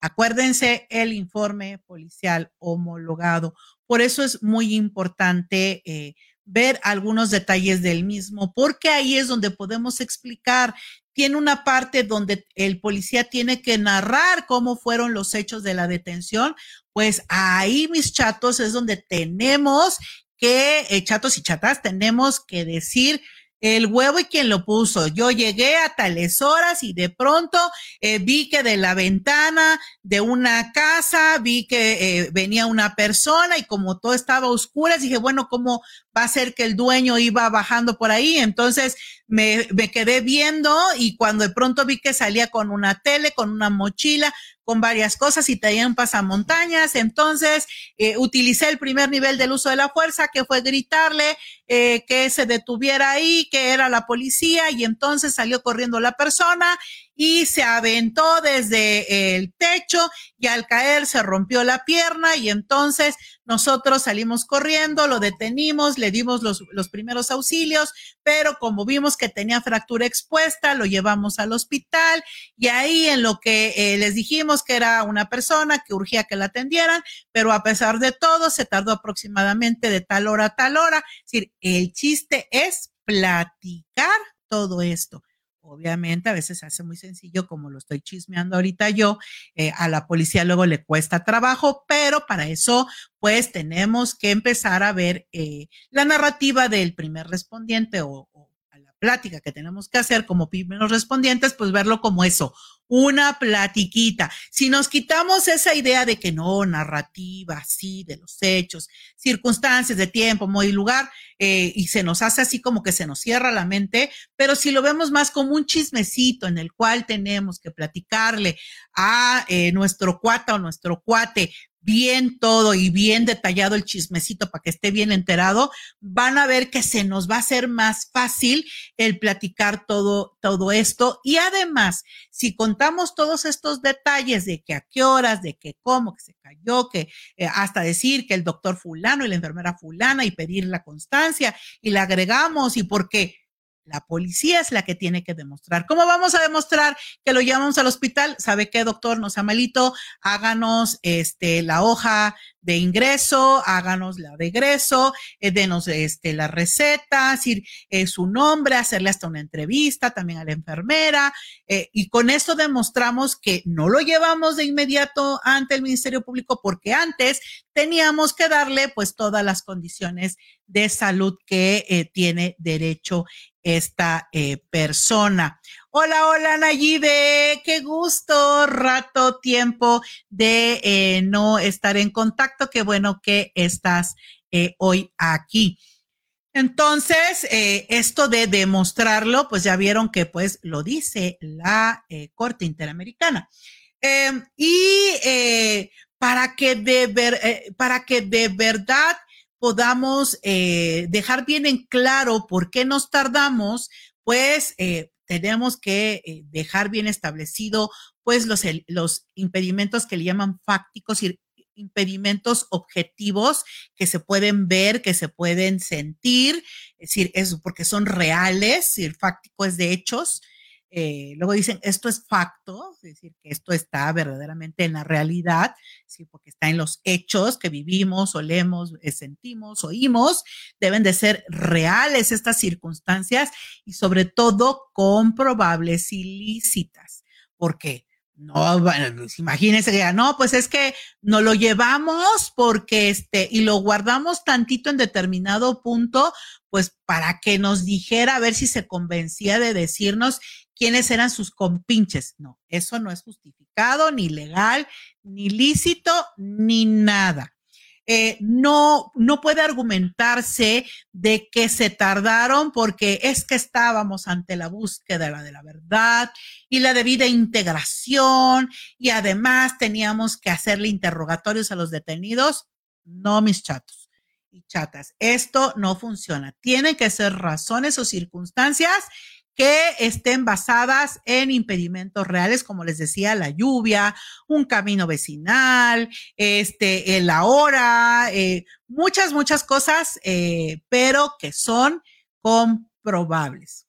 Acuérdense el informe policial homologado por eso es muy importante eh, ver algunos detalles del mismo, porque ahí es donde podemos explicar. Tiene una parte donde el policía tiene que narrar cómo fueron los hechos de la detención. Pues ahí, mis chatos, es donde tenemos que, eh, chatos y chatas, tenemos que decir el huevo y quien lo puso. Yo llegué a tales horas y de pronto eh, vi que de la ventana de una casa vi que eh, venía una persona y como todo estaba oscuro, dije, bueno, ¿cómo va a ser que el dueño iba bajando por ahí? Entonces me, me quedé viendo y cuando de pronto vi que salía con una tele, con una mochila, con varias cosas y traían pasamontañas. Entonces, eh, utilicé el primer nivel del uso de la fuerza, que fue gritarle eh, que se detuviera ahí, que era la policía, y entonces salió corriendo la persona y se aventó desde el techo y al caer se rompió la pierna y entonces nosotros salimos corriendo, lo detenimos, le dimos los, los primeros auxilios, pero como vimos que tenía fractura expuesta, lo llevamos al hospital y ahí en lo que eh, les dijimos que era una persona que urgía que la atendieran, pero a pesar de todo se tardó aproximadamente de tal hora a tal hora. Es decir, el chiste es platicar todo esto. Obviamente, a veces se hace muy sencillo, como lo estoy chismeando ahorita yo. Eh, a la policía luego le cuesta trabajo, pero para eso, pues tenemos que empezar a ver eh, la narrativa del primer respondiente o, plática que tenemos que hacer como primeros respondientes, pues verlo como eso, una platiquita. Si nos quitamos esa idea de que no, narrativa, sí, de los hechos, circunstancias de tiempo, modo y lugar, eh, y se nos hace así como que se nos cierra la mente, pero si lo vemos más como un chismecito en el cual tenemos que platicarle a eh, nuestro cuata o nuestro cuate bien todo y bien detallado el chismecito para que esté bien enterado, van a ver que se nos va a hacer más fácil el platicar todo, todo esto. Y además, si contamos todos estos detalles de que a qué horas, de que cómo, que se cayó, que eh, hasta decir que el doctor fulano y la enfermera fulana y pedir la constancia y la agregamos y porque la policía es la que tiene que demostrar. ¿Cómo vamos a demostrar que lo llevamos al hospital? ¿Sabe qué, doctor? No sea malito, háganos este, la hoja de ingreso, háganos la de egreso, eh, denos este, la receta, decir eh, su nombre, hacerle hasta una entrevista también a la enfermera. Eh, y con esto demostramos que no lo llevamos de inmediato ante el Ministerio Público porque antes teníamos que darle pues todas las condiciones de salud que tiene derecho esta persona. Hola, hola Nayide, qué gusto, rato, tiempo de eh, no estar en contacto, qué bueno que estás eh, hoy aquí. Entonces, eh, esto de demostrarlo, pues ya vieron que pues lo dice la Corte Interamericana. Em, y para, que de ver, para que de verdad podamos dejar bien en claro por qué nos tardamos, pues tenemos que eh, dejar bien establecido pues los, los impedimentos que le llaman fácticos y impedimentos objetivos que se pueden ver, que se pueden sentir, es decir, eso porque son reales, el fáctico es de hechos, eh, luego dicen, esto es facto, es decir, que esto está verdaderamente en la realidad, ¿sí? porque está en los hechos que vivimos, olemos, eh, sentimos, oímos, deben de ser reales estas circunstancias y sobre todo comprobables y lícitas. porque no, pues imagínense que no, pues es que no lo llevamos porque este, y lo guardamos tantito en determinado punto, pues para que nos dijera a ver si se convencía de decirnos quiénes eran sus compinches. No, eso no es justificado, ni legal, ni lícito, ni nada. Eh, no, no puede argumentarse de que se tardaron porque es que estábamos ante la búsqueda de la verdad y la debida integración y además teníamos que hacerle interrogatorios a los detenidos. No, mis chatos y chatas, esto no funciona. Tienen que ser razones o circunstancias que estén basadas en impedimentos reales, como les decía, la lluvia, un camino vecinal, este, la hora, eh, muchas, muchas cosas, eh, pero que son comprobables.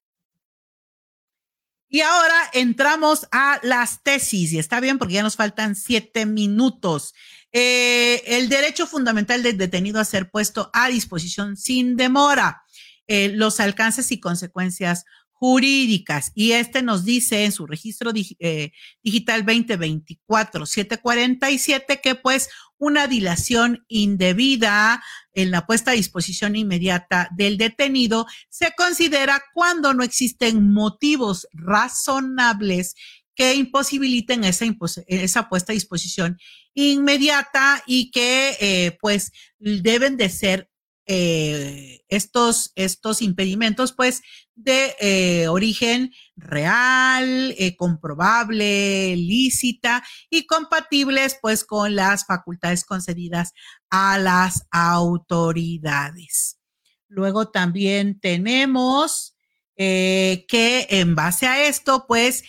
Y ahora entramos a las tesis, y está bien porque ya nos faltan siete minutos. Eh, el derecho fundamental del detenido a ser puesto a disposición sin demora, los alcances y consecuencias jurídicas. Y este nos dice en su registro eh, digital 2024 747 que pues una dilación indebida en la puesta a disposición inmediata del detenido se considera cuando no existen motivos razonables que imposibiliten esa, esa puesta a disposición inmediata y que eh, pues deben de ser eh, estos, estos impedimentos, pues, de eh, origen real, eh, comprobable, lícita y compatibles, pues, con las facultades concedidas a las autoridades. Luego también tenemos que en base a esto, pues,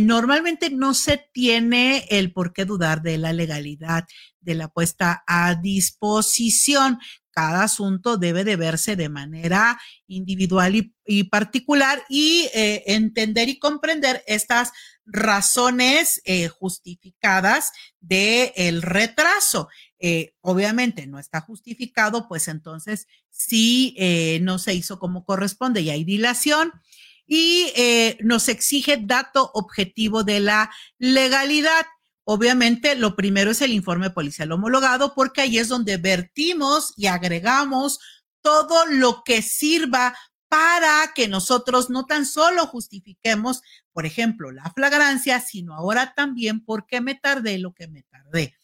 normalmente no se tiene el por qué dudar de la legalidad de la puesta a disposición cada asunto debe de verse de manera individual y, particular y eh, entender y comprender estas razones eh, justificadas del el retraso. Eh, obviamente no está justificado, pues entonces sí no se hizo como corresponde y hay dilación y nos exige dato objetivo de la legalidad. Obviamente, lo primero es el informe policial homologado, porque ahí es donde vertimos y agregamos todo lo que sirva para que nosotros no tan solo justifiquemos, por ejemplo, la flagrancia, sino ahora también por qué me tardé lo que me tardé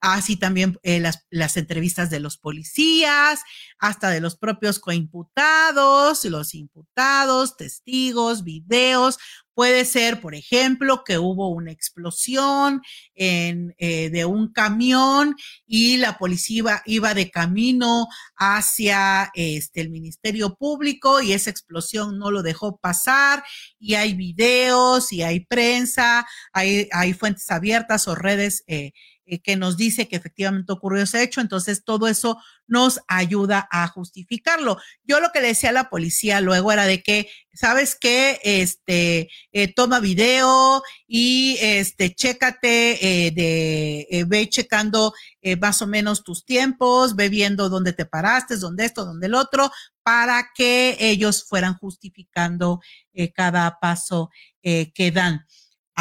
así también eh, las, las, entrevistas de los policías, hasta de los propios coimputados, los imputados, testigos, videos. Puede ser, por ejemplo, que hubo una explosión eh, de un camión y la policía iba, de camino hacia este, el Ministerio Público y esa explosión no lo dejó pasar y hay videos y hay prensa, hay, fuentes abiertas o redes eh, que nos dice que efectivamente ocurrió ese hecho, entonces todo eso nos ayuda a justificarlo. Yo lo que le decía a la policía luego era de que, ¿sabes qué? Este, eh, toma video y este, chécate, eh, de, ve checando más o menos tus tiempos, ve viendo dónde te paraste, dónde esto, dónde el otro, para que ellos fueran justificando cada paso que dan.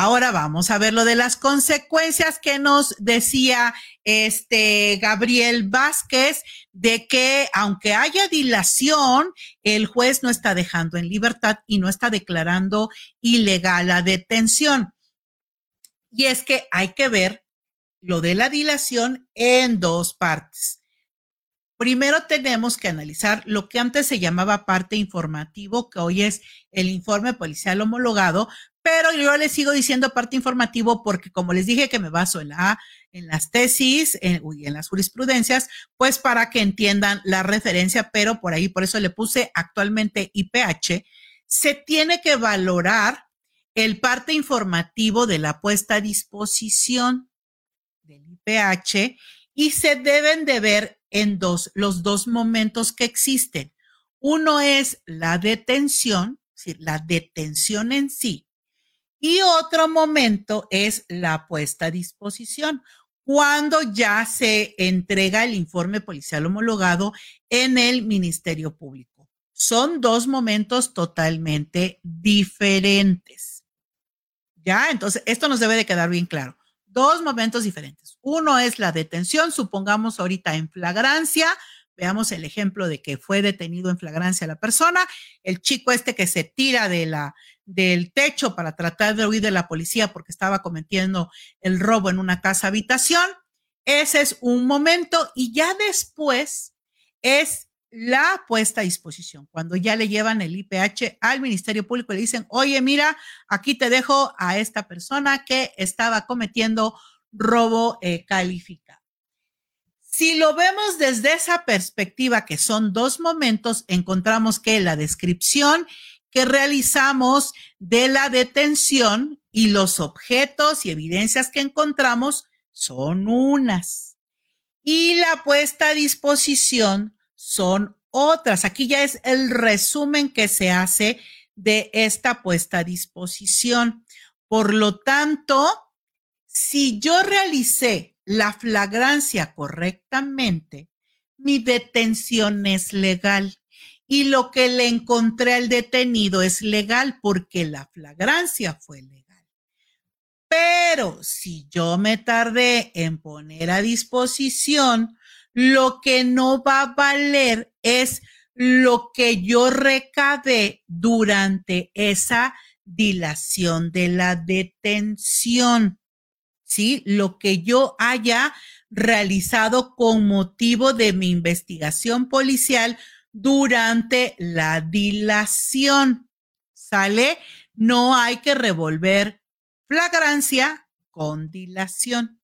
Ahora vamos a ver lo de las consecuencias que nos decía este Gabriel Vázquez de que aunque haya dilación, el juez no está dejando en libertad y no está declarando ilegal la detención. Y es que hay que ver lo de la dilación en dos partes. Primero tenemos que analizar lo que antes se llamaba parte informativo, que hoy es el informe policial homologado, pero yo les sigo diciendo parte informativo porque como les dije que me baso en, la, en las tesis y en, las jurisprudencias, pues para que entiendan la referencia, pero por ahí, por eso le puse actualmente IPH, se tiene que valorar el parte informativo de la puesta a disposición del IPH y se deben de ver en dos, los dos momentos que existen. Uno es la detención, es decir, la detención en sí, y otro momento es la puesta a disposición, cuando ya se entrega el informe policial homologado en el Ministerio Público. Son dos momentos totalmente diferentes. ¿Ya? Entonces, esto nos debe de quedar bien claro. Dos momentos diferentes. Uno es la detención, supongamos ahorita en flagrancia, Veamos el ejemplo de que fue detenido en flagrancia la persona, el chico este que se tira de la, del techo para tratar de huir de la policía porque estaba cometiendo el robo en una casa habitación. Ese es un momento y ya después es la puesta a disposición. Cuando ya le llevan el IPH al Ministerio Público le dicen, oye, mira, aquí te dejo a esta persona que estaba cometiendo robo eh, calificado. Si lo vemos desde esa perspectiva, que son dos momentos, encontramos que la descripción que realizamos de la detención y los objetos y evidencias que encontramos son unas. Y la puesta a disposición son otras. Aquí ya es el resumen que se hace de esta puesta a disposición. Por lo tanto, si yo realicé la flagrancia correctamente, mi detención es legal. Y lo que le encontré al detenido es legal porque la flagrancia fue legal. Pero si yo me tardé en poner a disposición, lo que no va a valer es lo que yo recabé durante esa dilación de la detención. ¿sí? Lo que yo haya realizado con motivo de mi investigación policial durante la dilación. ¿Sale? No hay que revolver flagrancia con dilación.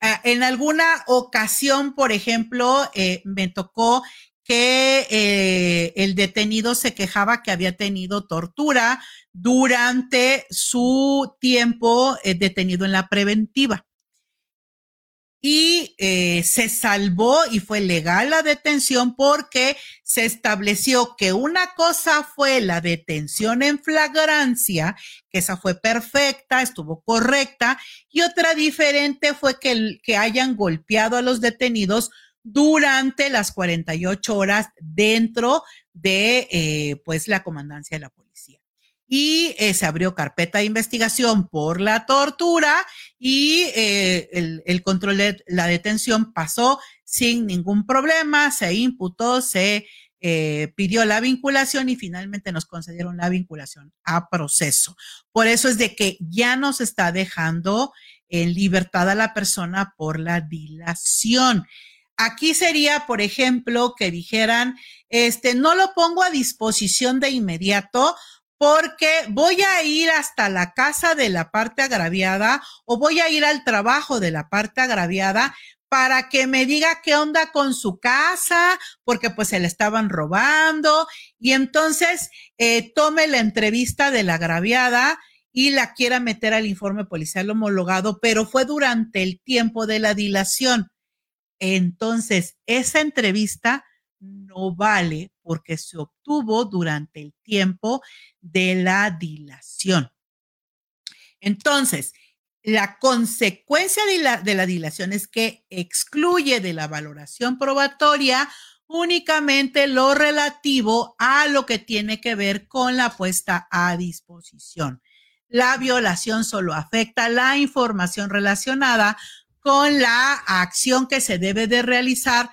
Ah, en alguna ocasión, por ejemplo, eh, me tocó que eh, el detenido se quejaba que había tenido tortura durante su tiempo eh, detenido en la preventiva. Y eh, se salvó y fue legal la detención porque se estableció que una cosa fue la detención en flagrancia, que esa fue perfecta, estuvo correcta, y otra diferente fue que, que hayan golpeado a los detenidos durante las 48 horas dentro de eh, pues la comandancia de la policía. Y eh, se abrió carpeta de investigación por la tortura y eh, el, control de la detención pasó sin ningún problema, se imputó, se eh, pidió la vinculación y finalmente nos concedieron la vinculación a proceso. Por eso es de que ya nos está dejando en libertad a la persona por la dilación. Aquí sería, por ejemplo, que dijeran, este, no lo pongo a disposición de inmediato porque voy a ir hasta la casa de la parte agraviada o voy a ir al trabajo de la parte agraviada para que me diga qué onda con su casa, porque pues se le estaban robando y entonces eh, tome la entrevista de la agraviada y la quiera meter al informe policial homologado, pero fue durante el tiempo de la dilación. Entonces, esa entrevista no vale porque se obtuvo durante el tiempo de la dilación. Entonces, la consecuencia de la, dilación es que excluye de la valoración probatoria únicamente lo relativo a lo que tiene que ver con la puesta a disposición. La violación solo afecta la información relacionada con la acción que se debe de realizar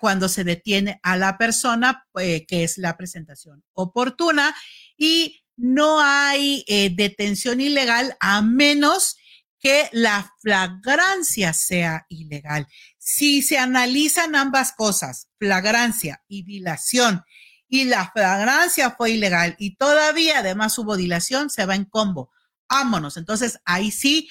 cuando se detiene a la persona, eh, que es la presentación oportuna, y no hay eh, detención ilegal a menos que la flagrancia sea ilegal. Si se analizan ambas cosas, flagrancia y dilación, y la flagrancia fue ilegal y todavía además hubo dilación, se va en combo. Vámonos. Entonces ahí sí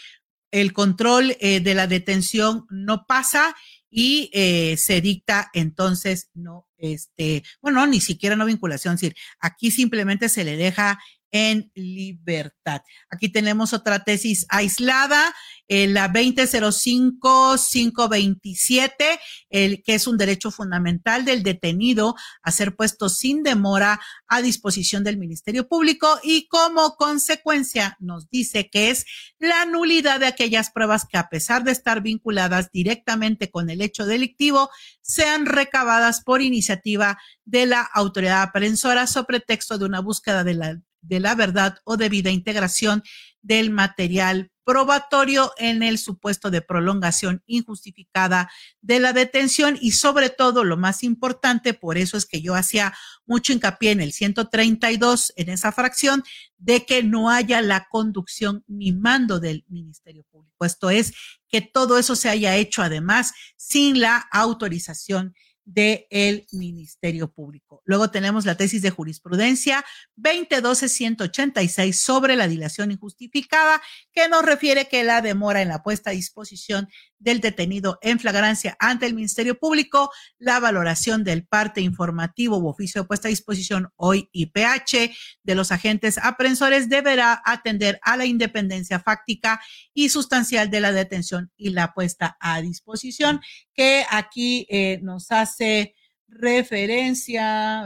el control eh, de la detención no pasa y eh, se dicta entonces no, este, bueno, ni siquiera no vinculación, es decir, aquí simplemente se le deja en libertad. Aquí tenemos otra tesis aislada, eh, la 2005-527, que es un derecho fundamental del detenido a ser puesto sin demora a disposición del Ministerio Público y como consecuencia nos dice que es la nulidad de aquellas pruebas que a pesar de estar vinculadas directamente con el hecho delictivo, sean recabadas por iniciativa de la autoridad aprensora sobre texto de una búsqueda de la de la verdad o debida integración del material probatorio en el supuesto de prolongación injustificada de la detención y sobre todo lo más importante, por eso es que yo hacía mucho hincapié en el 132, en esa fracción, de que no haya la conducción ni mando del Ministerio Público. Esto es, que todo eso se haya hecho además sin la autorización del Ministerio Público. Luego tenemos la tesis de jurisprudencia 2012-186 sobre la dilación injustificada, que nos refiere que la demora en la puesta a disposición del detenido en flagrancia ante el Ministerio Público, la valoración del parte informativo u oficio puesta a disposición hoy IPH de los agentes aprensores deberá atender a la independencia fáctica y sustancial de la detención y la puesta a disposición, que aquí eh, nos hace referencia.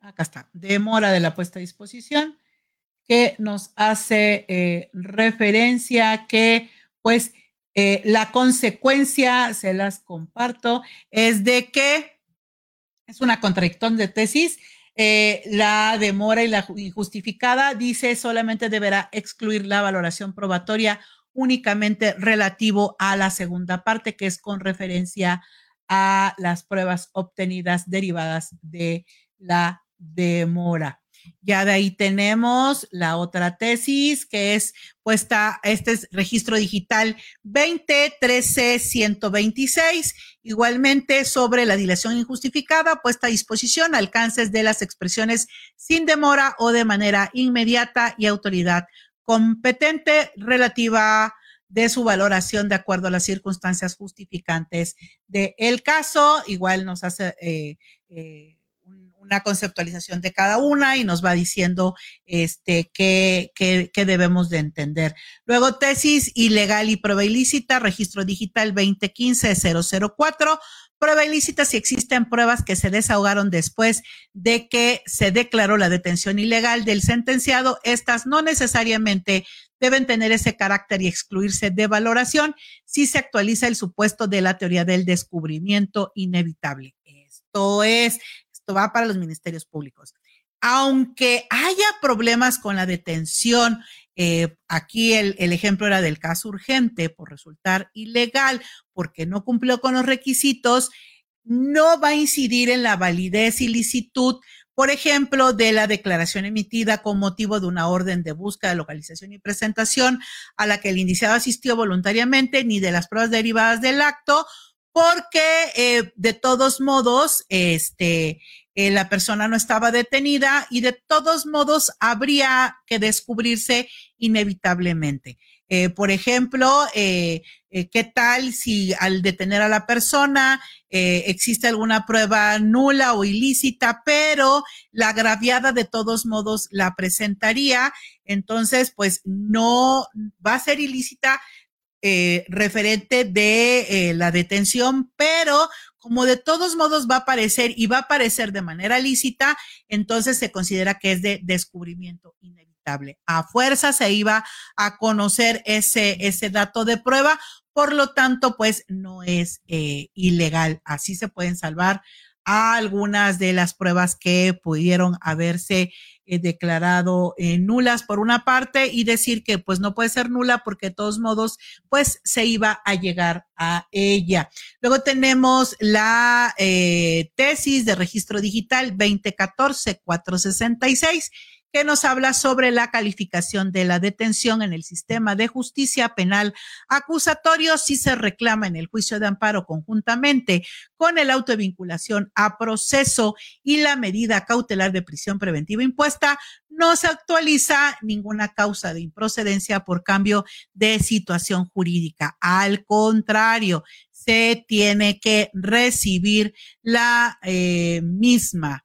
Acá está. Demora de la puesta a disposición, que nos hace eh, referencia que, pues, eh, la consecuencia, se las comparto, es de que es una contradicción de tesis. Eh, la demora y la injustificada dice solamente deberá excluir la valoración probatoria únicamente relativo a la segunda parte, que es con referencia a las pruebas obtenidas derivadas de la demora. Ya de ahí tenemos la otra tesis que es puesta, este es registro digital 2013-126, igualmente sobre la dilación injustificada, puesta a disposición, alcances de las expresiones sin demora o de manera inmediata y autoridad competente relativa de su valoración de acuerdo a las circunstancias justificantes del caso. Igual nos hace eh, eh, una conceptualización de cada una y nos va diciendo este, qué, qué, debemos de entender. Luego, tesis ilegal y prueba ilícita, registro digital 2015-004 prueba ilícita si existen pruebas que se desahogaron después de que se declaró la detención ilegal del sentenciado. Estas no necesariamente deben tener ese carácter y excluirse de valoración si se actualiza el supuesto de la teoría del descubrimiento inevitable. Esto es, esto va para los ministerios públicos. aunque haya problemas con la detención, eh, aquí el, el, ejemplo era del caso urgente por resultar ilegal porque no cumplió con los requisitos, no va a incidir en la validez y licitud, por ejemplo, de la declaración emitida con motivo de una orden de búsqueda, localización y presentación a la que el indiciado asistió voluntariamente, ni de las pruebas derivadas del acto, porque eh, de todos modos, este, eh, la persona no estaba detenida y de todos modos habría que descubrirse inevitablemente. Eh, por ejemplo, ¿qué tal si al detener a la persona existe alguna prueba nula o ilícita, pero la agraviada de todos modos la presentaría? Entonces, pues no va a ser ilícita referente de la detención, pero como de todos modos va a aparecer y va a aparecer de manera lícita, entonces se considera que es de descubrimiento inevitable. A fuerza se iba a conocer ese, ese dato de prueba, por lo tanto, pues no es eh, ilegal. Así se pueden salvar algunas de las pruebas que pudieron haberse eh, declarado eh, nulas por una parte y decir que pues no puede ser nula porque de todos modos pues se iba a llegar a ella. Luego tenemos la eh, tesis de registro digital 2014-466 que nos habla sobre la calificación de la detención en el sistema de justicia penal acusatorio si se reclama en el juicio de amparo conjuntamente con el auto de vinculación a proceso y la medida cautelar de prisión preventiva impuesta, no se actualiza ninguna causa de improcedencia por cambio de situación jurídica. Al contrario, se tiene que recibir la eh, misma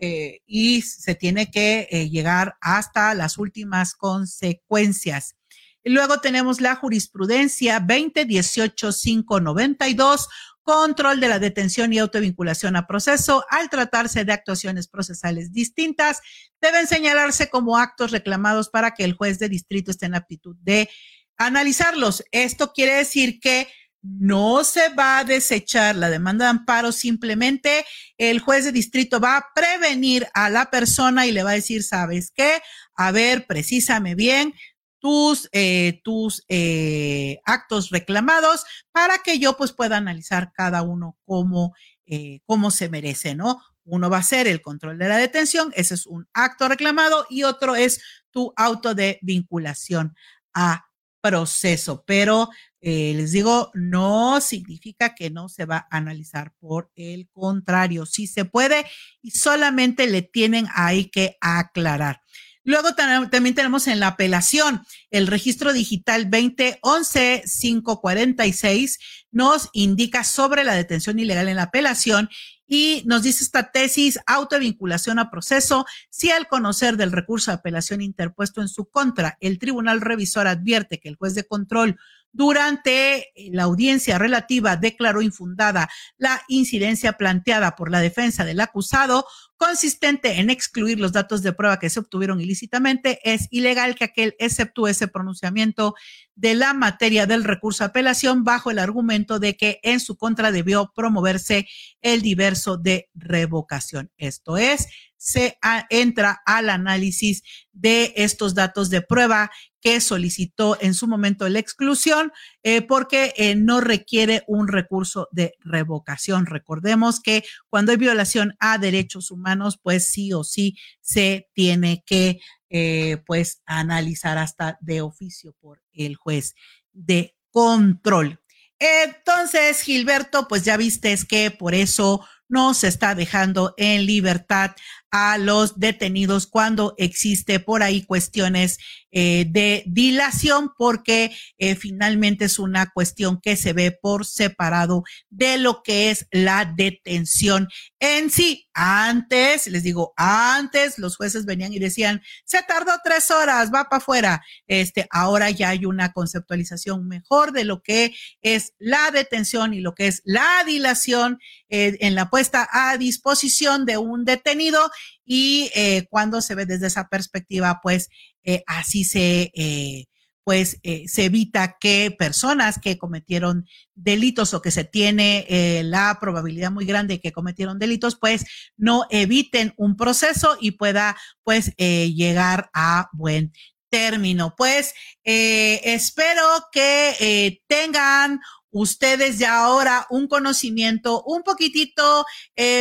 eh, y se tiene que eh, llegar hasta las últimas consecuencias. luego tenemos la jurisprudencia 2018-592, control de la detención y autovinculación a proceso. Al tratarse de actuaciones procesales distintas, deben señalarse como actos reclamados para que el juez de distrito esté en aptitud de analizarlos. Esto quiere decir que no se va a desechar la demanda de amparo, simplemente el juez de distrito va a prevenir a la persona y le va a decir, ¿sabes qué? A ver, precísame bien tus, eh, tus eh, actos reclamados para que yo pues pueda analizar cada uno como, eh, como se merece, ¿no? Uno va a ser el control de la detención, ese es un acto reclamado y otro es tu auto de vinculación a proceso, pero eh, les digo, no significa que no se va a analizar, por el contrario, sí se puede y solamente le tienen ahí que aclarar. Luego también tenemos en la apelación el registro digital 2011-546 nos indica sobre la detención ilegal en la apelación y nos dice esta tesis, autovinculación a proceso, si al conocer del recurso de apelación interpuesto en su contra, el tribunal revisor advierte que el juez de control durante la audiencia relativa declaró infundada la incidencia planteada por la defensa del acusado, consistente en excluir los datos de prueba que se obtuvieron ilícitamente, es ilegal que aquel exceptúe ese pronunciamiento de la materia del recurso de apelación bajo el argumento de que en su contra debió promoverse el diverso de revocación. Esto es, se entra al análisis de estos datos de prueba que solicitó en su momento la exclusión eh, porque eh, no requiere un recurso de revocación. Recordemos que cuando hay violación a derechos humanos, pues sí o sí se tiene que eh, pues analizar hasta de oficio por el juez de control. Entonces, Gilberto, pues ya viste que por eso no se está dejando en libertad a los detenidos cuando existe por ahí cuestiones eh, de dilación porque eh, finalmente es una cuestión que se ve por separado de lo que es la detención en sí. Antes, les digo, antes los jueces venían y decían, se tardó tres horas, va para afuera. Este, ahora ya hay una conceptualización mejor de lo que es la detención y lo que es la dilación eh, en la puesta a disposición de un detenido y cuando se ve desde esa perspectiva, pues eh, así se, eh, pues eh, se evita que personas que cometieron delitos o que se tiene eh, la probabilidad muy grande de que cometieron delitos, pues no eviten un proceso y pueda pues eh, llegar a buen término. Pues espero que tengan ustedes ya ahora un conocimiento un poquitito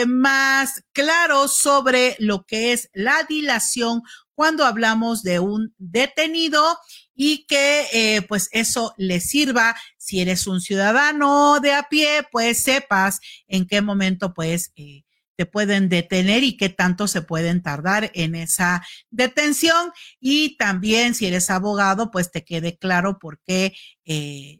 más claro sobre lo que es la dilación cuando hablamos de un detenido y que eh, pues eso le sirva. Si eres un ciudadano de a pie, pues sepas en qué momento pues eh, te pueden detener y qué tanto se pueden tardar en esa detención. Y también si eres abogado pues te quede claro por qué eh,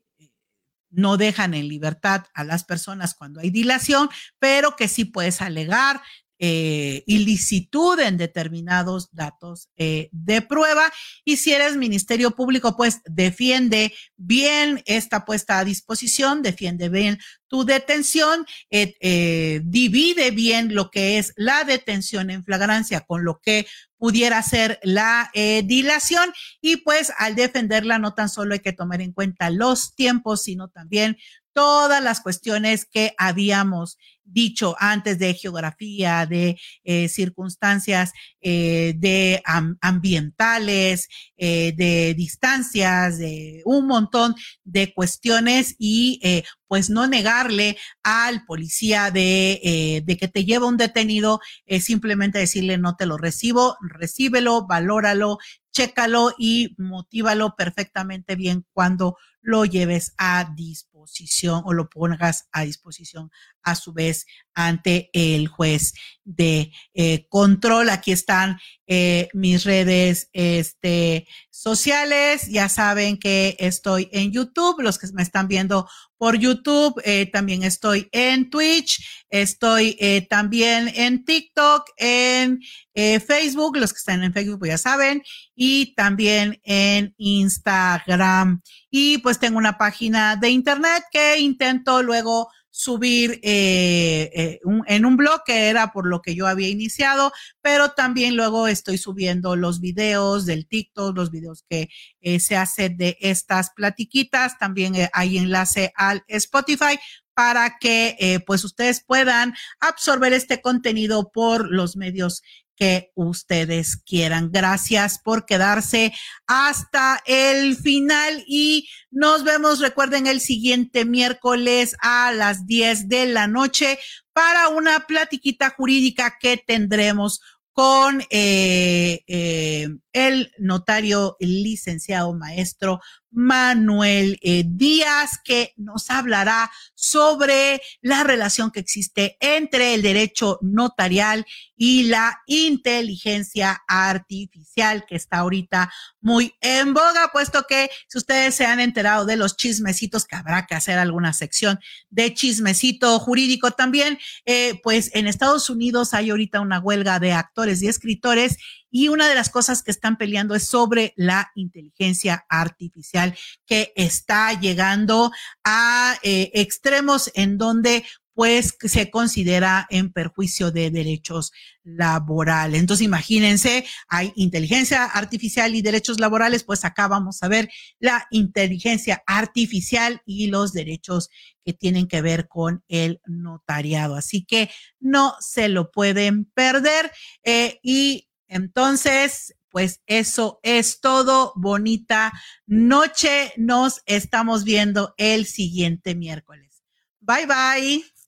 no dejan en libertad a las personas cuando hay dilación, pero que sí puedes alegar eh, ilicitud en determinados datos eh, de prueba. Y si eres Ministerio Público, pues defiende bien esta puesta a disposición, defiende bien tu detención, eh, divide bien lo que es la detención en flagrancia con lo que pudiera ser la dilación. Y pues al defenderla no tan solo hay que tomar en cuenta los tiempos, sino también todas las cuestiones que habíamos dicho antes de geografía, de eh, circunstancias eh, de ambientales, eh, de distancias, de un montón de cuestiones y pues no negarle al policía de, de que te lleva un detenido, simplemente decirle no te lo recibo, recíbelo, valóralo, chécalo y motívalo perfectamente bien cuando lo lleves a disposición o lo pongas a disposición a su vez ante el juez de eh, control. Aquí están eh, mis redes este, sociales. Ya saben que estoy en YouTube. Los que me están viendo por YouTube, eh, también estoy en Twitch, estoy también en TikTok, en Facebook. Los que están en Facebook ya saben. Y también en Instagram. Y pues tengo una página de internet que intento luego subir eh, eh, en un blog que era por lo que yo había iniciado, pero también luego estoy subiendo los videos del TikTok, los videos que eh, se hacen de estas platiquitas. También hay enlace al Spotify para que pues ustedes puedan absorber este contenido por los medios que ustedes quieran. Gracias por quedarse hasta el final y nos vemos, recuerden, el siguiente miércoles a las 10 de la noche para una platiquita jurídica que tendremos con eh, eh, el notario licenciado maestro Manuel eh, Díaz, que nos hablará sobre la relación que existe entre el derecho notarial y la inteligencia artificial, que está ahorita muy en boga, puesto que si ustedes se han enterado de los chismecitos, que habrá que hacer alguna sección de chismecito jurídico también, eh, pues en Estados Unidos hay ahorita una huelga de actores y escritores y una de las cosas que están peleando es sobre la inteligencia artificial que está llegando a eh, extremos en donde pues se considera en perjuicio de derechos laborales. Entonces, imagínense, hay inteligencia artificial y derechos laborales, pues acá vamos a ver la inteligencia artificial y los derechos que tienen que ver con el notariado. Así que no se lo pueden perder. Eh, y entonces, pues eso es todo. Bonita noche. Nos estamos viendo el siguiente miércoles. Bye bye.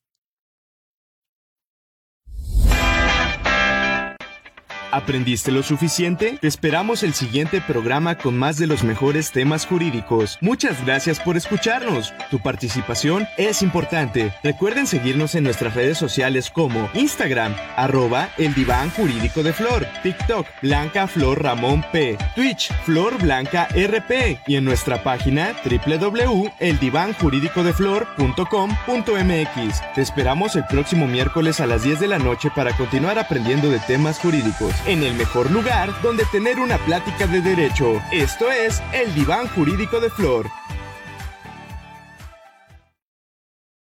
¿Aprendiste lo suficiente? Te esperamos el siguiente programa con más de los mejores temas jurídicos. Muchas gracias por escucharnos. Tu participación es importante. Recuerden seguirnos en nuestras redes sociales como Instagram, arroba el diván jurídico de Flor, TikTok, Blanca Flor Ramón P, Twitch, Flor Blanca RP y en nuestra página www.eldivanjuridicodeflor.com.mx. Te esperamos el próximo miércoles a las 10 de la noche para continuar aprendiendo de temas jurídicos en el mejor lugar donde tener una plática de derecho. Esto es el Diván Jurídico de Flor.